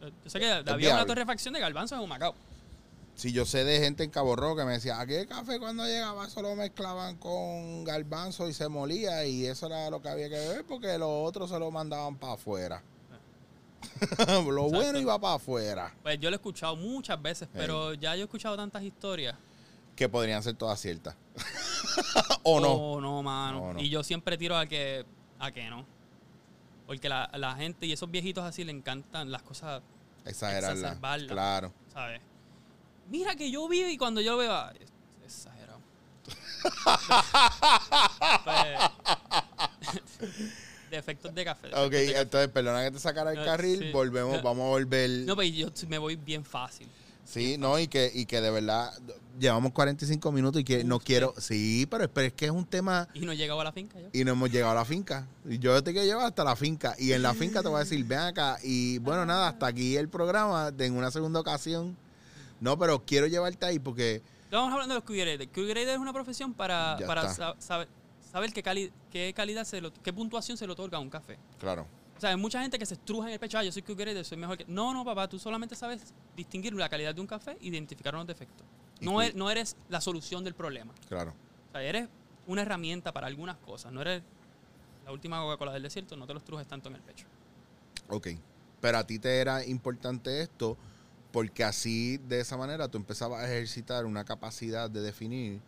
Yo sé que había una torrefacción de garbanzo en Humacao. Si yo sé de gente en Cabo Rojo que me decía, aquí el café cuando llegaba eso lo mezclaban con garbanzo y se molía y eso era lo que había que beber porque los otros se lo mandaban para afuera. lo bueno iba para afuera. Pues yo lo he escuchado muchas veces, pero ya yo he escuchado tantas historias. Que podrían ser todas ciertas. o no. Oh, no, mano. No, no. Y yo siempre tiro a que, a que no. Porque la, la gente y esos viejitos así le encantan las cosas, Exagerarla. exacerbarla. Claro. ¿sabes? Mira que yo vi y cuando yo lo veo, es exagerado. Pues, defectos de café. defectos Ok, de café. entonces, perdona que te sacara el Eh, carril, sí. volvemos, vamos a volver. No, pero yo me voy bien fácil. sí, no, y que, y que de verdad llevamos 45 minutos y que no Uf, quiero. Sí, pero, es- pero es que es un tema Y no he llegado a la finca yo. y no hemos llegado a la finca. Y yo te quiero llevar hasta la finca. Y en la finca te voy a decir, ven acá. Y bueno, nada, hasta aquí el programa de en una segunda ocasión. No, pero quiero llevarte ahí porque Estamos hablando de los QGraders. QGrader es una profesión para, Ya para está. sa- saber, saber qué, cali- qué calidad, se lo, qué puntuación se le otorga a un café. Claro. O sea, hay mucha gente que se estruja en el pecho, ah, yo soy Q-Grader, soy mejor que... No, no, papá, tú solamente sabes distinguir la calidad de un café e identificar unos defectos. No, cu- e- no eres la solución del problema. Claro. O sea, eres una herramienta para algunas cosas. No eres la última Coca-Cola del desierto, no te los trujes tanto en el pecho. Ok. Pero a ti te era importante esto porque así, de esa manera, tú empezabas a ejercitar una capacidad de definir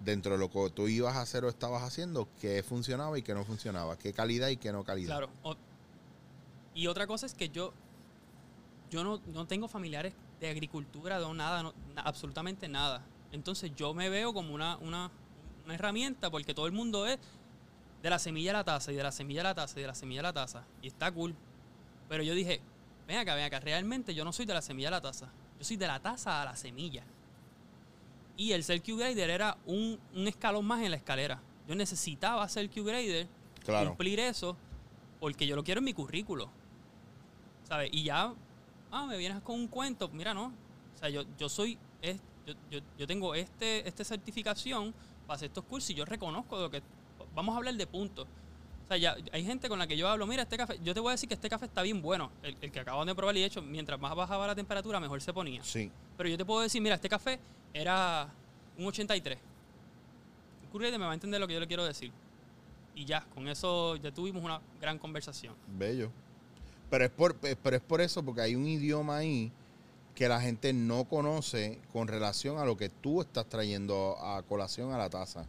dentro de lo que tú ibas a hacer o estabas haciendo qué funcionaba y qué no funcionaba, qué calidad y qué no calidad. Claro. Y otra cosa es que yo, yo no, no tengo familiares de agricultura, no nada, no- absolutamente nada. Entonces yo me veo como una, una, una herramienta porque todo el mundo es de la semilla a la taza y de la semilla a la taza y de la semilla a la taza. Y está cool. Pero yo dije, ven acá, ven acá, realmente yo no soy de la semilla a la taza. Yo soy de la taza a la semilla. Y el ser Q-Grader era un, un escalón más en la escalera. Yo necesitaba ser Q-Grader Claro. cumplir eso porque yo lo quiero en mi currículo. ¿Sabes? Y ya, ah, me vienes con un cuento. Mira, no. O sea, yo, yo soy, es- yo, yo, yo tengo este, este certificación para hacer estos cursos y yo reconozco lo que. Vamos a hablar de puntos. O sea, ya hay gente con la que yo hablo, mira, este café, yo te voy a decir que este café está bien bueno. El, el que acabo de probar y de hecho, mientras más bajaba la temperatura, mejor se ponía. Sí. Pero yo te puedo decir, mira, este café era un 83. El Courier me va a entender lo que yo le quiero decir. Y ya, con eso ya tuvimos una gran conversación. Bello. Pero es por, pero es por eso, porque hay un idioma ahí que la gente no conoce con relación a lo que tú estás trayendo a colación a la taza.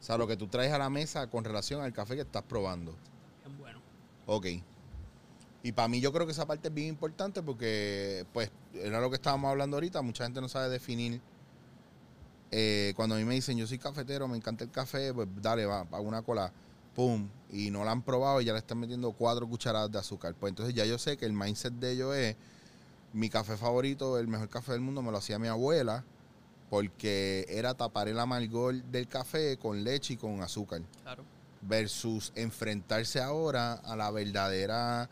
O sea, lo que tú traes a la mesa con relación al café que estás probando. Bien bueno. Ok. Y para mí yo creo que esa parte es bien importante porque, pues, era lo que estábamos hablando ahorita, mucha gente no sabe definir. Eh, cuando a mí me dicen, yo soy cafetero, me encanta el café, pues dale, va, hago una cola, pum, y no la han probado y ya le están metiendo cuatro cucharadas de azúcar. Pues entonces ya yo sé que el mindset de ellos es, mi café favorito, el mejor café del mundo, me lo hacía mi abuela, porque era tapar el amargor del café con leche y con azúcar Claro. versus enfrentarse ahora a la verdadera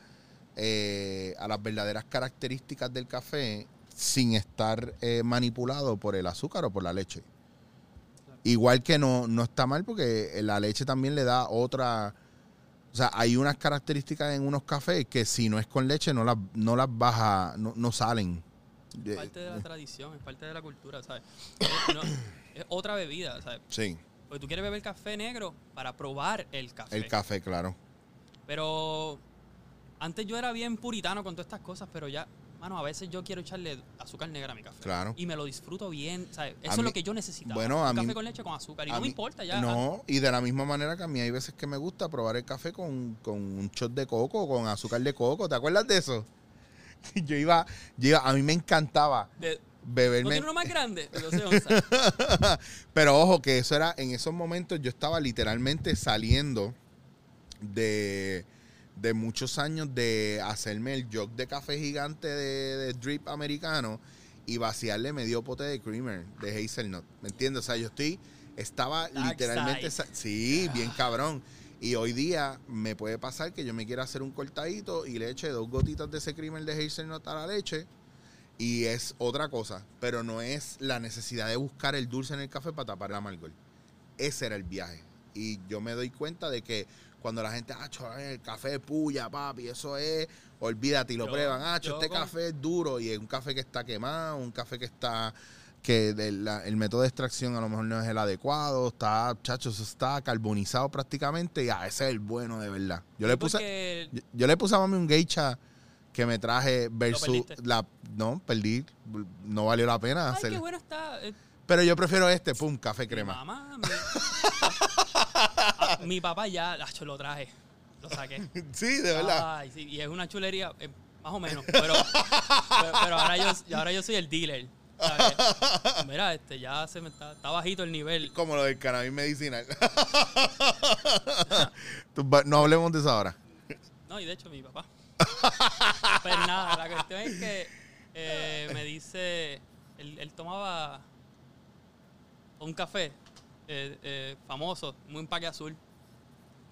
eh, a las verdaderas características del café sin estar eh, manipulado por el azúcar o por la leche. Claro. Igual que no, no está mal porque la leche también le da otra... O sea, hay unas características en unos cafés que si no es con leche no las, no las baja, no, no salen. Es parte de la tradición, es parte de la cultura, ¿sabes? Es, no- es otra bebida, ¿sabes? Sí, Porque tú quieres beber café negro para probar el café. el café, claro. Pero antes yo era bien puritano con todas estas cosas, pero ya, mano, a veces yo quiero echarle azúcar negra a mi café. Claro. Y me lo disfruto bien, ¿sabes? Eso A es mí- lo que yo necesitaba. bueno, a un mí- café con leche con azúcar. Y A no me importa ya. No, y de la misma manera que a mí hay veces que me gusta probar el café con, con un shot de coco, con azúcar de coco. ¿Te acuerdas de eso? Yo iba, yo iba, a mí me encantaba De- ¿No beberme. tiene uno más grande? De 12 onzas. Pero ojo, que eso era, en esos momentos yo estaba literalmente saliendo de, de muchos años de hacerme el jog de café gigante de, de drip americano y vaciarle medio pote de creamer de hazelnut. ¿Me entiendes? O sea, yo estoy, estaba Dark literalmente, sí, bien cabrón. Y hoy día me puede pasar que yo me quiera hacer un cortadito y le eche dos gotitas de ese creamer de hazelnut a la leche y es otra cosa, pero no es la necesidad de buscar el dulce en el café para tapar el amargor. Ese era el viaje. Y yo me doy cuenta de que cuando la gente, ah, cho, el café es puya, papi, eso es, olvídate y lo Yo- prueban, ah, cho, este con- café es duro y es un café que está quemado, un café que está, que la- el método de extracción a lo mejor no es el adecuado, está, chacho, eso está carbonizado prácticamente y ah, ese es el bueno de verdad. Yo le puse... Yo, yo le puse a mami un geisha que me traje versus la no perdí no valió la pena Ay, hacer qué bueno está. eh, pero yo prefiero este pum café Mi crema mamá, mi, Ah, mi papá ya acho, lo traje. Lo saqué. sí de verdad Ay, sí, y es una chulería, eh, más o menos. Pero, pero, pero ahora, yo, ahora yo soy el dealer. ¿Sabes? Mira, este, ya se me está, está bajito el nivel. como lo del cannabis medicinal no hablemos de eso ahora No, y de hecho mi papá. Pues nada, la cuestión es que eh, me dice, él, él tomaba un café eh, eh, famoso, un empaque azul,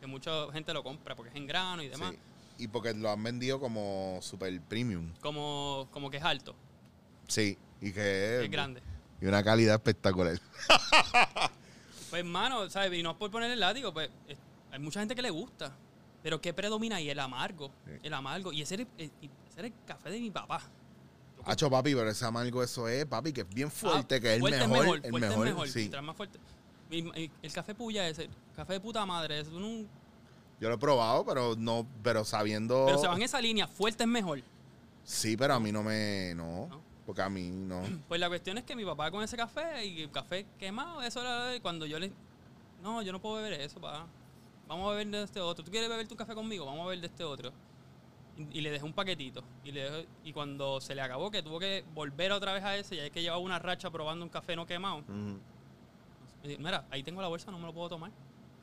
que mucha gente lo compra porque es en grano y demás, Sí. y porque lo han vendido como super premium como, como que es alto, sí y que es grande. y una calidad espectacular Pues, mano, ¿sabes? Y no es por poner el látigo, pues es- hay mucha gente que le gusta. Pero ¿qué predomina ahí? El amargo. Sí. El amargo. Y ese era, el- y ese era el café de mi papá. Hacho, papi, pero ese amargo eso es, papi, que es bien fuerte, Ah, que es el fuerte mejor. el fuerte mejor, es mejor. sí. Mientras más fuerte. El café puya ese, café de puta madre, es un- Yo lo he probado, pero no, pero sabiendo. pero se van en esa línea, fuerte es mejor. Sí, pero a mí no me. No. ¿No? Porque a mí no. Pues la cuestión es que mi papá con ese café y el café quemado, eso era cuando yo le... No, yo no puedo beber eso, papá. Vamos a beber de este otro. ¿Tú quieres beber tu café conmigo? Vamos a beber de este otro. Y, y le dejé un paquetito. Y, le dejé- y cuando se le acabó, que tuvo que volver otra vez a ese, ya es que llevaba una racha probando un café no quemado. Me Mira, ahí tengo la bolsa, no me lo puedo tomar.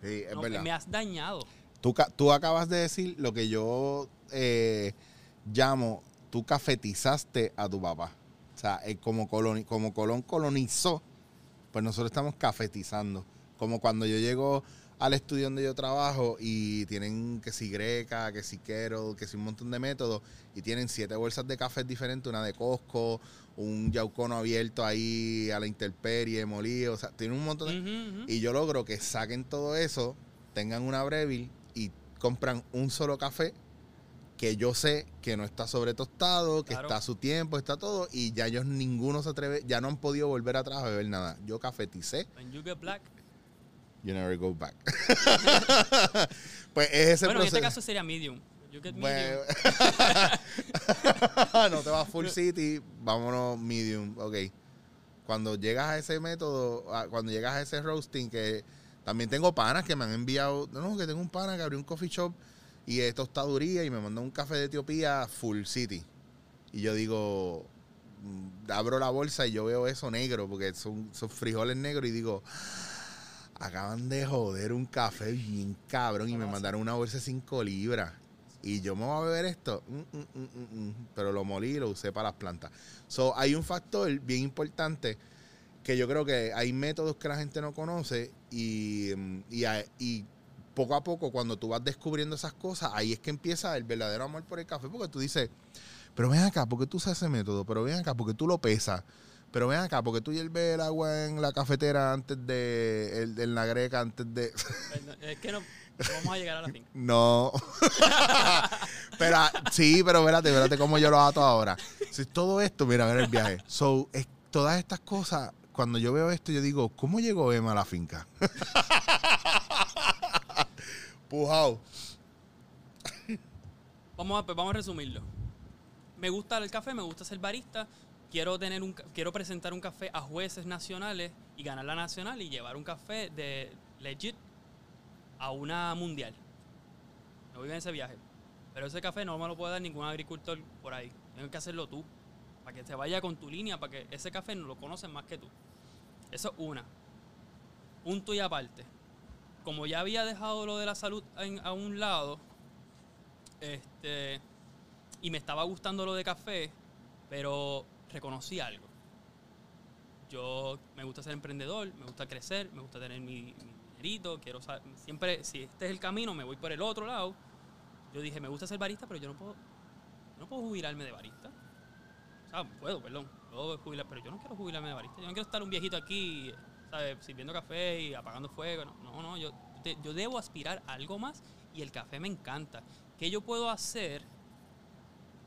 Sí, es No, verdad. me has dañado. Tú, tú acabas de decir lo que yo eh, llamo, tú cafetizaste a tu papá. O sea, eh, como, como Colón colonizó, pues nosotros estamos cafetizando. Como cuando yo llego al estudio donde yo trabajo y tienen que si greca, que si quero, que si un montón de métodos y tienen siete bolsas de café diferentes, una de Costco, un yaucono abierto ahí a la intemperie, molido, o sea, tienen un montón de... Y yo logro que saquen todo eso, tengan una Breville y compran un solo café que yo sé que no está sobre tostado, que Claro. está a su tiempo, está todo, y ya ellos ninguno se atreve, ya no han podido volver atrás a beber nada. Yo cafeticé, When you get black. you never go back. pues es ese bueno, en este caso sería medium. You get medium. Bueno, no te vas full city, vámonos medium, ok. Cuando llegas a ese método, cuando llegas a ese roasting, que también tengo panas que me han enviado, no, no, que tengo un pana que abrió un coffee shop y es tostaduría y me mandó un café de Etiopía full city. Y yo digo, mm, abro la bolsa y yo veo eso negro, porque son, son frijoles negros y digo, acaban de joder un café bien cabrón y me mandaron una bolsa de 5 libras. Y yo me voy a beber esto, Mm, mm, pero lo molí y lo usé para las plantas. So, hay un factor bien importante que yo creo que hay métodos que la gente no conoce y, y, y poco a poco cuando tú vas descubriendo esas cosas, ahí es que empieza el verdadero amor por el café, porque tú dices, pero ven acá, porque tú usas ese método, pero ven acá, porque tú lo pesas, pero ven acá, porque tú hierves el agua en la cafetera antes de, el- en la greca antes de... Es que no, no vamos a llegar a la finca. No. pero sí, pero espérate, espérate cómo yo lo ato ahora. Si todo esto, mira, mira el viaje. So, es- todas estas cosas, cuando yo veo esto, yo digo, ¿cómo llegó Emma a la finca? Pujao. Vamos a, pues vamos resumirlo. Me gusta el café, me gusta ser barista. Quiero, tener un, quiero presentar un café a jueces nacionales y ganar la nacional y llevar un café de legit a una mundial. Me voy en ese viaje. Pero ese café no me lo puede dar ningún agricultor por ahí. Tienes que hacerlo tú. Para que se vaya con tu línea, para que ese café no lo conocen más que tú. Eso es una. Punto y aparte. Como ya había dejado lo de la salud a un lado, este, y me estaba gustando lo de café, pero reconocí algo. Yo me gusta ser emprendedor, me gusta crecer, me gusta tener mi, dinerito, quiero sa- siempre, si este es el camino, me voy por el otro lado. Yo dije, me gusta ser barista, pero yo no puedo, yo no puedo jubilarme de barista. O sea, puedo, perdón, puedo jubilar, pero yo no quiero jubilarme de barista. Yo no quiero estar un viejito aquí, ¿sabes? Sirviendo café y apagando fuego. No, no, no, yo, te- yo debo aspirar a algo más y el café me encanta. ¿Qué yo puedo hacer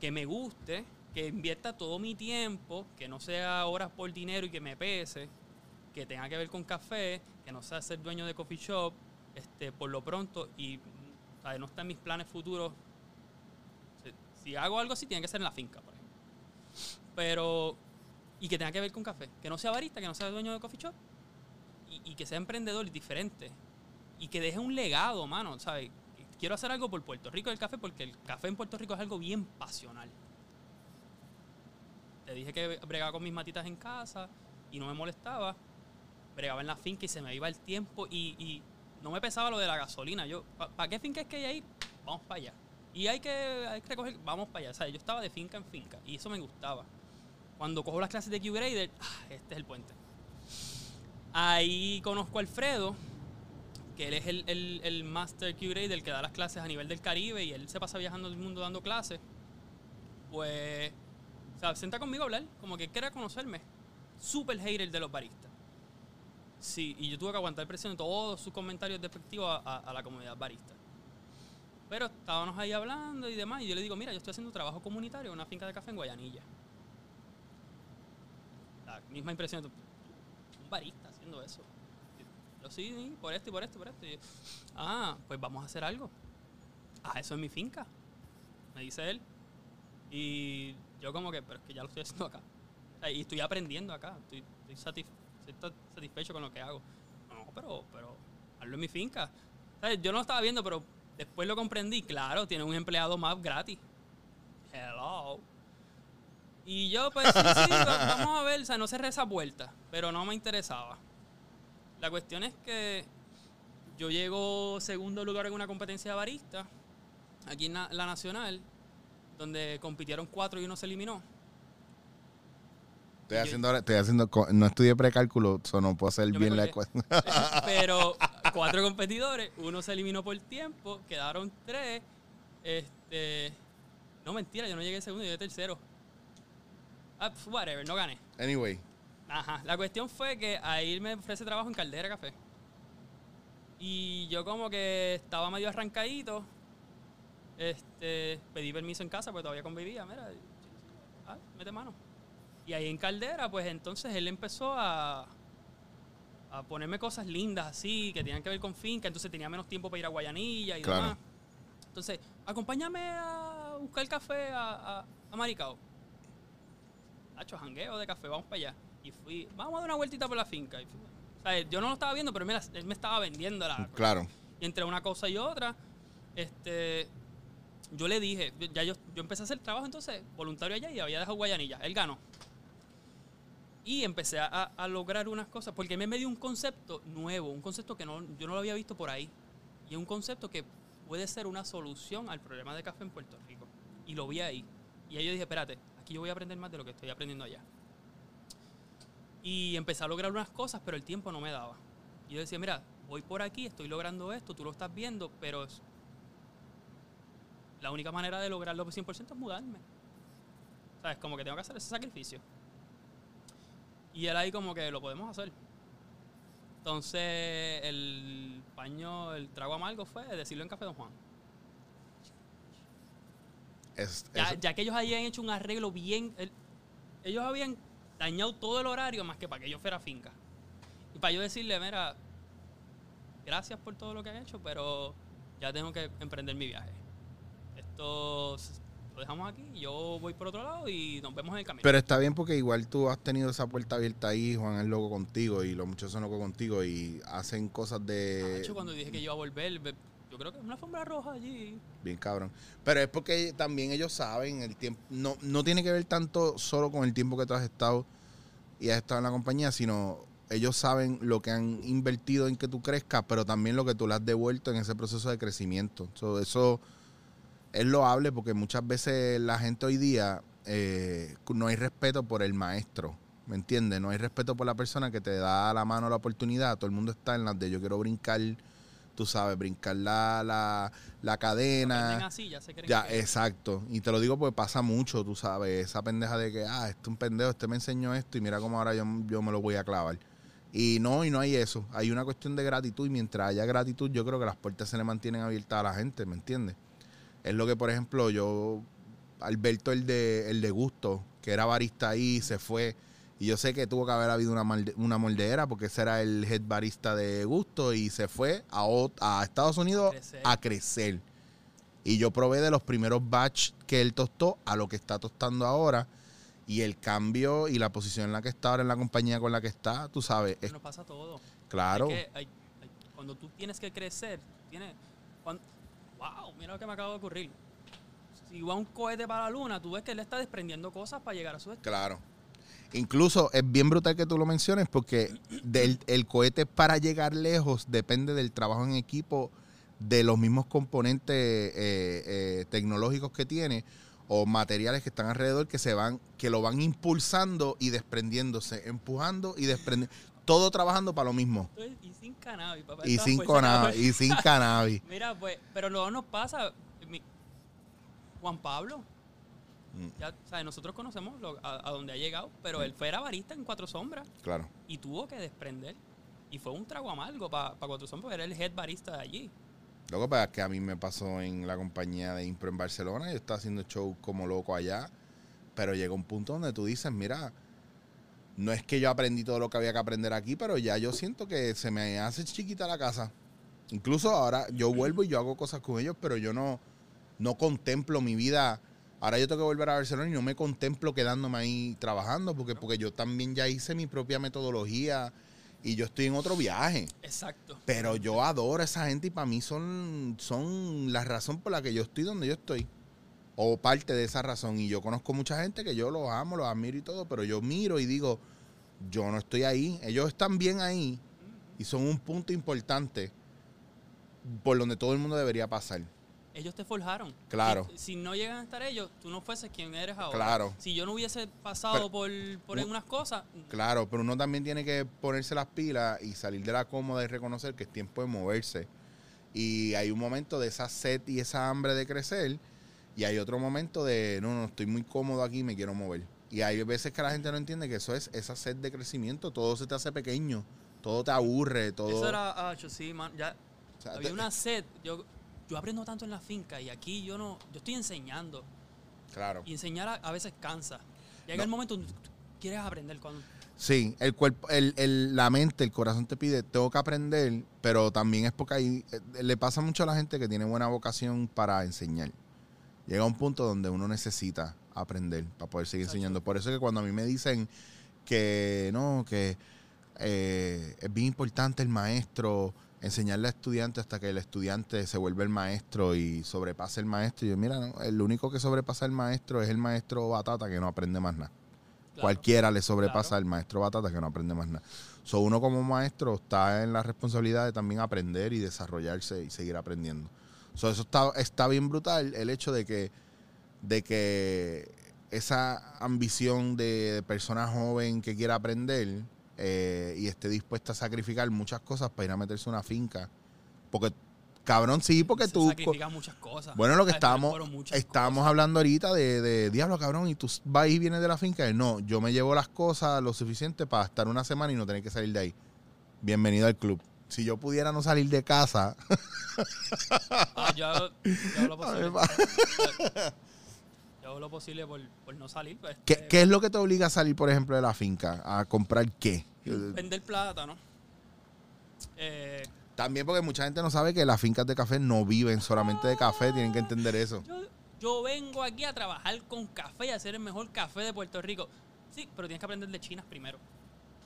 que me guste, que invierta todo mi tiempo, que no sea horas por dinero y que me pese, que tenga que ver con café, que no sea ser dueño de coffee shop, este, por lo pronto, y ¿sabes? no está en mis planes futuros. Si, si hago algo así, tiene que ser en la finca, por ejemplo. Pero, y que tenga que ver con café, que no sea barista, que no sea dueño de coffee shop, y, que sea emprendedor y diferente, y que deje un legado, mano, ¿sabes? Quiero hacer algo por Puerto Rico del café porque el café en Puerto Rico es algo bien pasional. Te dije que bregaba con mis matitas en casa y no me molestaba. Bregaba en la finca y se me iba el tiempo y, y no me pesaba lo de la gasolina. Yo, ¿para qué finca es que hay ahí? Vamos para allá. Y hay que, hay que recoger, vamos para allá. O sea, yo estaba de finca en finca y eso me gustaba. Cuando cojo las clases de Q-Grader, ah, este es el puente. Ahí conozco a Alfredo, que él es el, el, el Master Q-Grader, el que da las clases a nivel del Caribe y él se pasa viajando el mundo dando clases. Pues, o sea, senta conmigo a hablar, como que quiere conocerme. Súper hater de los baristas. Sí, y yo tuve que aguantar presión de todos sus comentarios despectivos a, a- a la comunidad barista. Pero estábamos ahí hablando y demás, y yo le digo, mira, yo estoy haciendo trabajo comunitario en una finca de café en Guayanilla. La misma impresión, de, un barista haciendo eso. Yo sí, por esto y por esto y por esto. Y yo, ah, pues vamos a hacer algo. Ah, eso es mi finca, me dice él. Y yo como que, pero es que ya lo estoy haciendo acá. Y estoy aprendiendo acá. Estoy, estoy satisf- estoy satisfecho con lo que hago. No, pero, pero hazlo en mi finca. ¿Sabes? Yo no lo estaba viendo, pero después lo comprendí. Claro, tiene un empleado más gratis. Hello. Y yo, pues sí, sí, va- vamos a ver. O sea, no cerré esa vuelta, pero no me interesaba. La cuestión es que yo llego segundo lugar en una competencia de barista, aquí en la, la nacional, donde compitieron cuatro y uno se eliminó. Estoy yo- haciendo, estoy haciendo, no estudié precálculo, so no puedo hacer bien la ecuación. Pero cuatro competidores, uno se eliminó por tiempo, quedaron tres. Este. No, mentira, yo no llegué segundo, yo llegué tercero. Pf, whatever, no gané. anyway, Ajá. La cuestión fue que ahí me ofrece trabajo en Caldera Café. Y yo como que estaba medio arrancadito. Este, pedí permiso en casa porque todavía convivía. Mira, ah, mete mano. Y ahí en Caldera, pues entonces él empezó a, a ponerme cosas lindas así, que tenían que ver con finca. Entonces tenía menos tiempo para ir a Guayanilla y Claro. demás. Entonces, acompáñame a buscar café a, a, a Maricao. Hacho, jangueo de café, vamos para allá. Y fui, vamos a dar una vueltita por la finca. Y fui- o sea, yo no lo estaba viendo, pero él me, la- él me estaba vendiendo la. claro. Y entre una cosa y otra, este, yo le dije, ya yo, yo empecé a hacer trabajo entonces voluntario allá y había dejado Guayanilla. Él ganó. Y empecé a, a lograr unas cosas, porque me dio un concepto nuevo, un concepto que no, yo no lo había visto por ahí. Y es un concepto que puede ser una solución al problema de café en Puerto Rico. Y lo vi ahí. Y ahí yo dije, espérate, aquí yo voy a aprender más de lo que estoy aprendiendo allá. Y empecé a lograr unas cosas, pero el tiempo no me daba. Y yo decía, mira, voy por aquí, estoy logrando esto, tú lo estás viendo, pero la única manera de lograrlo 100% es mudarme. ¿Sabes? Como que tengo que hacer ese sacrificio. Y él ahí como que lo podemos hacer. Entonces el paño, el trago amargo fue decirlo en Café Don Juan. Es- Ya, ya que ellos habían hecho un arreglo bien. el- ellos habían dañado todo el horario más que para que yo fuera finca. Y para yo decirle, mira, gracias por todo lo que han hecho, pero ya tengo que emprender mi viaje. Esto lo dejamos aquí, yo voy por otro lado y nos vemos en el camino. Pero está bien porque igual tú has tenido esa puerta abierta ahí, Juan es loco contigo y los muchachos son locos contigo y hacen cosas De de hecho, cuando dije que yo iba a volver, ve- yo creo que es una alfombra roja allí. bien cabrón. Pero es porque también ellos saben el tiempo, no, no tiene que ver tanto solo con el tiempo que tú has estado y has estado en la compañía, sino ellos saben lo que han invertido en que tú crezcas, pero también lo que tú le has devuelto en ese proceso de crecimiento. So, eso es loable porque muchas veces la gente hoy día eh, no hay respeto por el maestro, ¿me entiendes? No hay respeto por la persona que te da la mano la oportunidad. Todo el mundo está en las de yo quiero brincar, tú sabes, brincar la, la, la cadena. así, ya se creen Ya, que- exacto. Y te lo digo porque pasa mucho, tú sabes, esa pendeja de que, ah, este es un pendejo, este me enseñó esto y mira cómo ahora yo, yo me lo voy a clavar. Y no, y no hay eso. Hay una cuestión de gratitud y mientras haya gratitud, yo creo que las puertas se le mantienen abiertas a la gente, ¿me entiendes? Es lo que, por ejemplo, yo, Alberto, el de, el de gusto, que era barista ahí, se fue. Y yo sé que tuvo que haber habido una, malde- una moldera porque ese era el head barista de gusto y se fue a, a Estados Unidos Crecer. a crecer. Y yo probé de los primeros batch que él tostó a lo que está tostando ahora. Y el cambio y la posición en la que está ahora en la compañía con la que está, tú sabes, es Nos pasa todo. claro. Que hay- hay- cuando tú tienes que crecer, tienes. cuan- wow, mira lo que me acaba de ocurrir. Si va un cohete para la luna, tú ves que él está desprendiendo cosas para llegar a su destino. Claro. Incluso es bien brutal que tú lo menciones porque del, el cohete para llegar lejos depende del trabajo en equipo de los mismos componentes eh, eh, tecnológicos que tiene o materiales que están alrededor que se van, que lo van impulsando y desprendiéndose, empujando y desprendiendo, todo trabajando para lo mismo. Y sin cannabis, papá. Y sin cannabis, cannabis. y sin cannabis. Mira, pues, pero luego nos pasa. mi- Juan Pablo. Mm. Ya, ¿sabes? Nosotros conocemos lo- a, a donde ha llegado, pero él fue era barista en Cuatro Sombras Claro. y tuvo que desprender. Y fue un trago amargo para pa Cuatro porque era el head barista de allí. Lo que pasa es que a mí me pasó en la compañía de Impro en Barcelona. Yo estaba haciendo show como loco allá. Pero llega un punto donde tú dices, mira, no es que yo aprendí todo lo que había que aprender aquí, pero ya yo siento que se me hace chiquita la casa. Incluso ahora yo vuelvo y yo hago cosas con ellos, pero yo no, no contemplo mi vida. Ahora yo tengo que volver a Barcelona y no me contemplo quedándome ahí trabajando, porque, porque yo también ya hice mi propia metodología y yo estoy en otro viaje. Exacto. Pero yo adoro a esa gente y para mí son, son la razón por la que yo estoy donde yo estoy. O parte de esa razón. Y yo conozco mucha gente que yo los amo, los admiro y todo, pero yo miro y digo, yo no estoy ahí. Ellos están bien ahí y son un punto importante por donde todo el mundo debería pasar. Ellos te forjaron. Claro. Si, si no llegan a estar ellos, tú no fueses quien eres ahora. Claro. Si yo no hubiese pasado Pero- por, por unas cosas, Claro, pero uno también tiene que ponerse las pilas y salir de la cómoda y reconocer que es tiempo de moverse. Y hay un momento de esa sed y esa hambre de crecer. Y hay otro momento de, no, no, estoy muy cómodo aquí, me quiero mover. Y hay veces que la gente no entiende que eso es esa sed de crecimiento. Todo se te hace pequeño, todo te aburre, todo... eso era, ah, yo sí, man, ya o sea, había te- una sed. Yo, yo aprendo tanto en la finca y aquí yo no, yo estoy enseñando. Claro. Y enseñar a, a veces cansa. Llega No. el momento donde tú quieres aprender cuando... Sí, el cuerpo, el, el- la mente, el corazón te pide, tengo que aprender, pero también es porque ahí eh, le pasa mucho a la gente que tiene buena vocación para enseñar. Llega un punto donde uno necesita aprender para poder seguir Exacto. enseñando. Por eso es que cuando a mí me dicen que no, que eh, es bien importante el maestro, enseñarle al estudiante hasta que el estudiante se vuelve el maestro y sobrepase el maestro. Y yo, mira, no, el único que sobrepasa el maestro es el maestro Batata que no aprende más nada. Claro. Cualquiera le sobrepasa Claro. al maestro Batata que no aprende más nada. So, uno como maestro está en la responsabilidad de también aprender y desarrollarse y seguir aprendiendo. So, eso está, está bien brutal, el hecho de que, de que esa ambición de, de persona joven que quiera aprender eh, y esté dispuesta a sacrificar muchas cosas para ir a meterse una finca. Porque, cabrón, sí, porque Se tú... sacrifican muchas cosas. Bueno, lo que estábamos, estábamos cosas. hablando ahorita de, de diablo, cabrón, y tú vas y vienes de la finca. No, yo me llevo las cosas lo suficiente para estar una semana y no tener que salir de ahí. Bienvenido al club. Si yo pudiera no salir de casa, Ah, yo, yo lo. yo hago lo posible por, por no salir. pues, ¿qué, este, qué es lo que te obliga a salir, por ejemplo, de la finca? ¿A comprar qué? Vender plátano. Eh, También porque mucha gente no sabe que las fincas de café no viven solamente de café, tienen que entender eso. yo, yo vengo aquí a trabajar con café y a hacer el mejor café de Puerto Rico. Sí, pero tienes que aprender de China primero.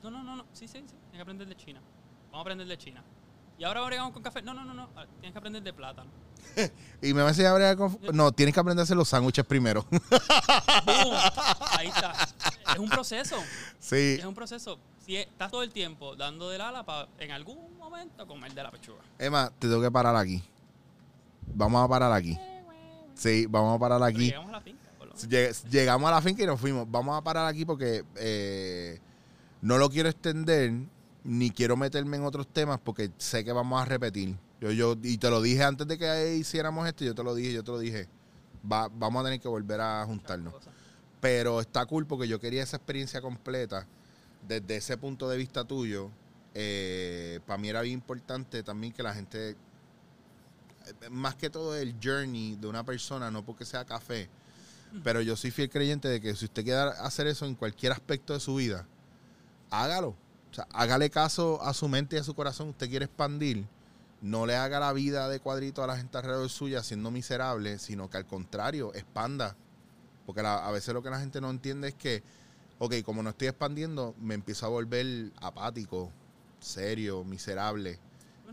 No, no, no, no. Sí, sí, sí. Tienes que aprender de China. Vamos a aprender de China. Y ahora bregamos con café. No, no, no, no. Ah, Tienes que aprender de plátano. Y me va a enseñar a bregar con... No, tienes que aprender a hacer los sándwiches primero. Ahí está. Es un proceso. sí. Es un proceso. Si estás todo el tiempo dando del ala para en algún momento comer de la pechuga. Emma, te tengo que parar aquí. Vamos a parar aquí. Sí, vamos a parar Pero aquí. llegamos a la finca. por lo menos. Lleg- Llegamos a la finca y nos fuimos. Vamos a parar aquí porque eh, no lo quiero extender ni quiero meterme en otros temas porque sé que vamos a repetir. Yo, yo, y te lo dije antes de que hiciéramos esto, yo te lo dije, yo te lo dije. Va- vamos a tener que volver a juntarnos. Pero está cool porque yo quería esa experiencia completa desde ese punto de vista tuyo. para mí era bien importante también que la gente, eh, más que todo el journey de una persona, no porque sea café, pero yo soy fiel creyente de que si usted quiere hacer eso en cualquier aspecto de su vida, hágalo. O sea, hágale caso a su mente y a su corazón. Usted quiere expandir. No le haga la vida de cuadrito a la gente alrededor suya siendo miserable, sino que al contrario, expanda. Porque la- a veces lo que la gente no entiende es que, ok, como no estoy expandiendo, me empiezo a volver apático, serio, miserable.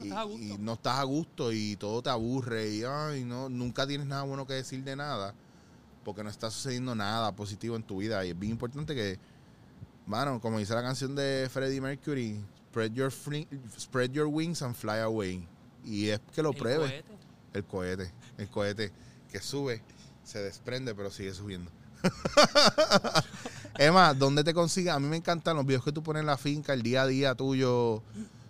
Y, estás a gusto. y no estás a gusto y todo te aburre y ay, no, nunca tienes nada bueno que decir de nada porque no está sucediendo nada positivo en tu vida y es bien importante que, mano, como dice la canción de Freddie Mercury, spread your, fri- spread your wings and fly away. Y es que lo El pruebes. cohete. El cohete, el cohete que sube, se desprende, pero sigue subiendo. Emma, ¿dónde te consigue? A mí me encantan los videos que tú pones en la finca, el día a día tuyo.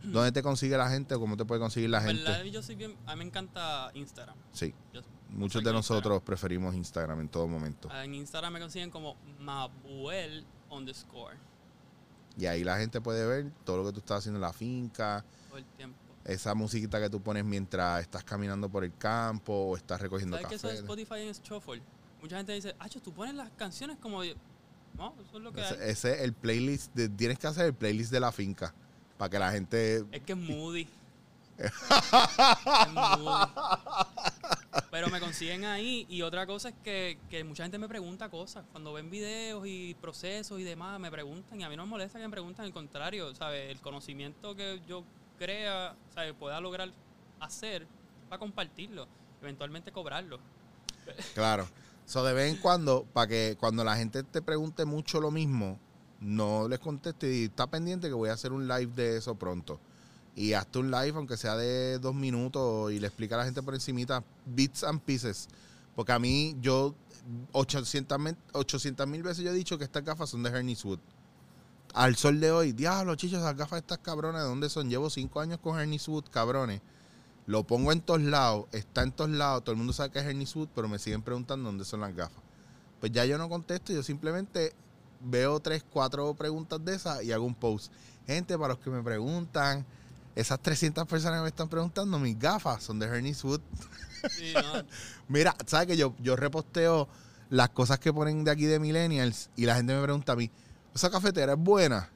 ¿Dónde te consigue la gente o cómo te puede conseguir la ¿Verdad? gente? Yo soy bien. A mí me encanta Instagram. Sí, Yo- muchos de de nosotros preferimos Instagram en todo momento. En Instagram me consiguen como Mabuel underscore. Y ahí la gente puede ver todo lo que tú estás haciendo en la finca, todo el tiempo. esa musiquita que tú pones mientras estás caminando por el campo o estás recogiendo ¿Sabes que eso café. Spotify es shuffle? Mucha gente dice, ah, tú pones las canciones como... de-". No, eso es lo que hay. Ese, ese es el playlist, de- tienes que hacer el playlist de la finca para que la gente... Es que es moody. Pero me consiguen ahí. Y otra cosa es que, que mucha gente me pregunta cosas. Cuando ven videos y procesos y demás, me preguntan. Y a mí no me molesta que me pregunten. Al contrario, ¿sabes? El conocimiento que yo crea, ¿sabes? Pueda lograr hacer, para compartirlo. Eventualmente cobrarlo. Claro. So, de vez en cuando, para que cuando la gente te pregunte mucho lo mismo, no les conteste y está pendiente que voy a hacer un live de eso pronto. Y hazte un live, aunque sea de dos minutos, y le explica a la gente por encimita bits and pieces. Porque a mí, yo 800 mil veces yo he dicho que estas gafas son de Hermes Wood. Al sol de hoy, diablo, chichos, esas gafas estas cabronas, ¿de dónde son? Llevo cinco años con Hermes Wood, cabrones. Lo pongo en todos lados, está en todos lados, todo el mundo sabe que es Hermes Wood, pero me siguen preguntando dónde son las gafas. Pues ya yo no contesto, yo simplemente veo tres, cuatro preguntas de esas y hago un post. Gente, para los que me preguntan, esas 300 personas que me están preguntando, mis gafas son de Hermes Wood. Sí, no, Mira, ¿sabes que yo, yo reposteo las cosas que ponen de aquí de Millennials y la gente me pregunta a mí, ¿esa cafetera es buena?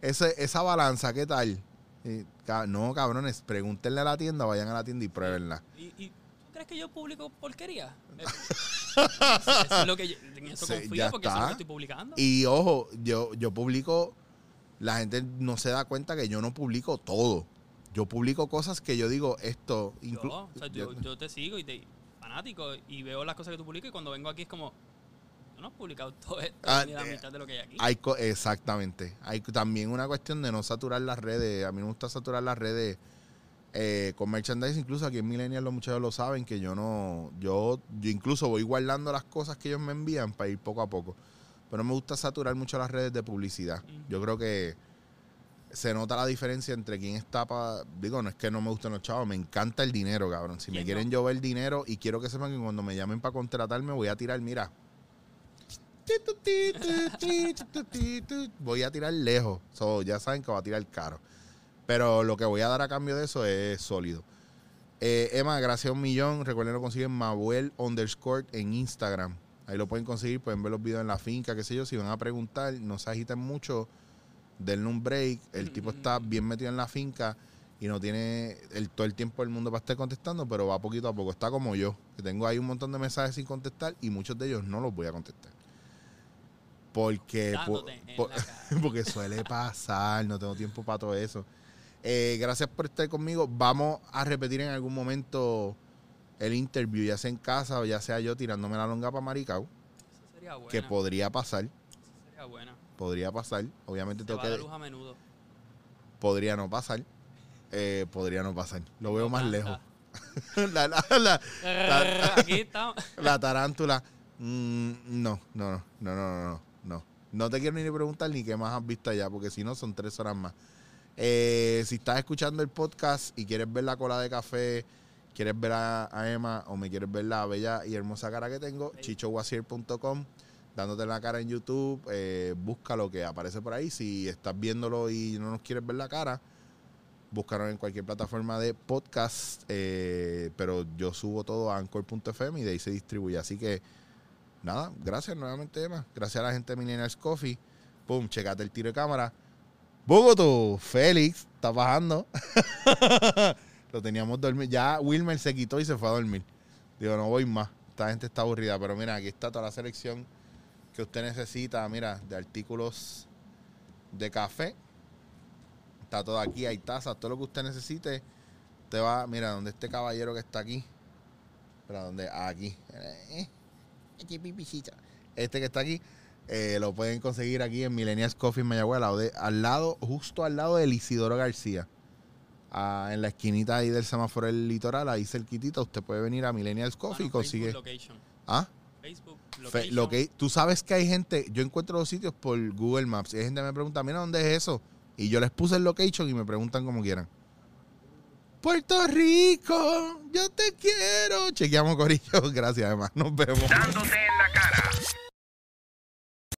Ese, esa balanza, ¿qué tal? Y, no, cabrones, pregúntenle a la tienda, vayan a la tienda y pruébenla. ¿Y, y tú crees que yo publico porquería? Eso es lo que yo, en eso Sí, confío porque eso es lo está. que estoy publicando. Y ojo, yo, yo publico, la gente no se da cuenta que yo no publico todo. Yo publico cosas que yo digo, esto... yo, o sea, yo, yo te sigo y te fanático y veo las cosas que tú publicas y cuando vengo aquí es como, tú no has publicado todo esto Ah, ni la eh, mitad de lo que hay aquí. Hay co- exactamente. Hay también una cuestión de no saturar las redes. A mí me gusta saturar las redes eh, con merchandise. Incluso aquí en Millennial los muchachos lo saben que yo no. Yo, yo incluso voy guardando las cosas que ellos me envían para ir poco a poco. Pero no me gusta saturar mucho las redes de publicidad. Yo creo que se nota la diferencia entre quién está para. Digo, no es que no me gusten los chavos, me encanta el dinero, cabrón. Si me ¿Quién quieren no? llover dinero y quiero que sepan que cuando me llamen para contratarme, voy a tirar, mira. Voy a tirar lejos. So, ya saben que va a tirar caro. Pero lo que voy a dar a cambio de eso es sólido. Eh, Emma, gracias a un millón. Recuerden lo consiguen Mabuel underscore en Instagram. Ahí lo pueden conseguir, pueden ver los videos en la finca, qué sé yo. Si van a preguntar, no se agiten mucho, denle un break. El tipo está bien metido en la finca y no tiene el, todo el tiempo del mundo para estar contestando, pero va poquito a poco. Está como yo, que tengo ahí un montón de mensajes sin contestar y muchos de ellos no los voy a contestar. Porque, porque suele pasar, no tengo tiempo para todo eso. Eh, gracias por estar conmigo. Vamos a repetir en algún momento el interview, ya sea en casa o ya sea yo tirándome la longa para Maricao. Sería buena. Que podría pasar. Sería buena. Podría pasar. Obviamente Se tengo que. Luz a menudo. Podría no pasar. Eh, podría no pasar. Lo veo más lejos. la, la, la, Aquí estamos. la tarántula. Mm, no, no, no, no, no, no, no. No te quiero ni preguntar ni qué más has visto allá, porque si no son tres horas más. Eh, si estás escuchando el podcast y quieres ver la cola de café quieres ver a, a Emma o me quieres ver la bella y hermosa cara que tengo, chichowasier.com, dándote la cara en YouTube, eh, busca lo que aparece por ahí. Si estás viéndolo y no nos quieres ver la cara, búscanos en cualquier plataforma de podcast, eh, pero yo subo todo a anchor.fm y de ahí se distribuye. Así que, nada, gracias nuevamente, Emma. Gracias a la gente de Millennials Coffee. Pum, checate el tiro de cámara. Bogotá, Félix, está bajando. Lo teníamos dormir. Ya Wilmer se quitó y se fue a dormir. Digo, no voy más. Esta gente está aburrida. Pero mira, aquí está toda la selección que usted necesita, mira, de artículos de café. Está todo aquí, hay tazas, todo lo que usted necesite. Te va, mira, donde este caballero que está aquí. Espera, donde, aquí. Eh, este que está aquí, eh, lo pueden conseguir aquí en Millennials Coffee en Mayagüez, al lado, justo al lado del Isidoro García. En la esquinita ahí del semáforo del litoral, ahí cerquitita, usted puede venir a Millennials Coffee y Bueno, consigue. Facebook Location. ¿Ah? Facebook Fe- lo que, tú sabes que hay gente, yo encuentro los sitios por Google Maps y hay gente que me pregunta, mira, ¿dónde es eso? Y yo les puse el location y me preguntan como quieran. Puerto Rico, yo te quiero. Chequeamos, Corillo. Gracias, además. Nos vemos. Dándote en la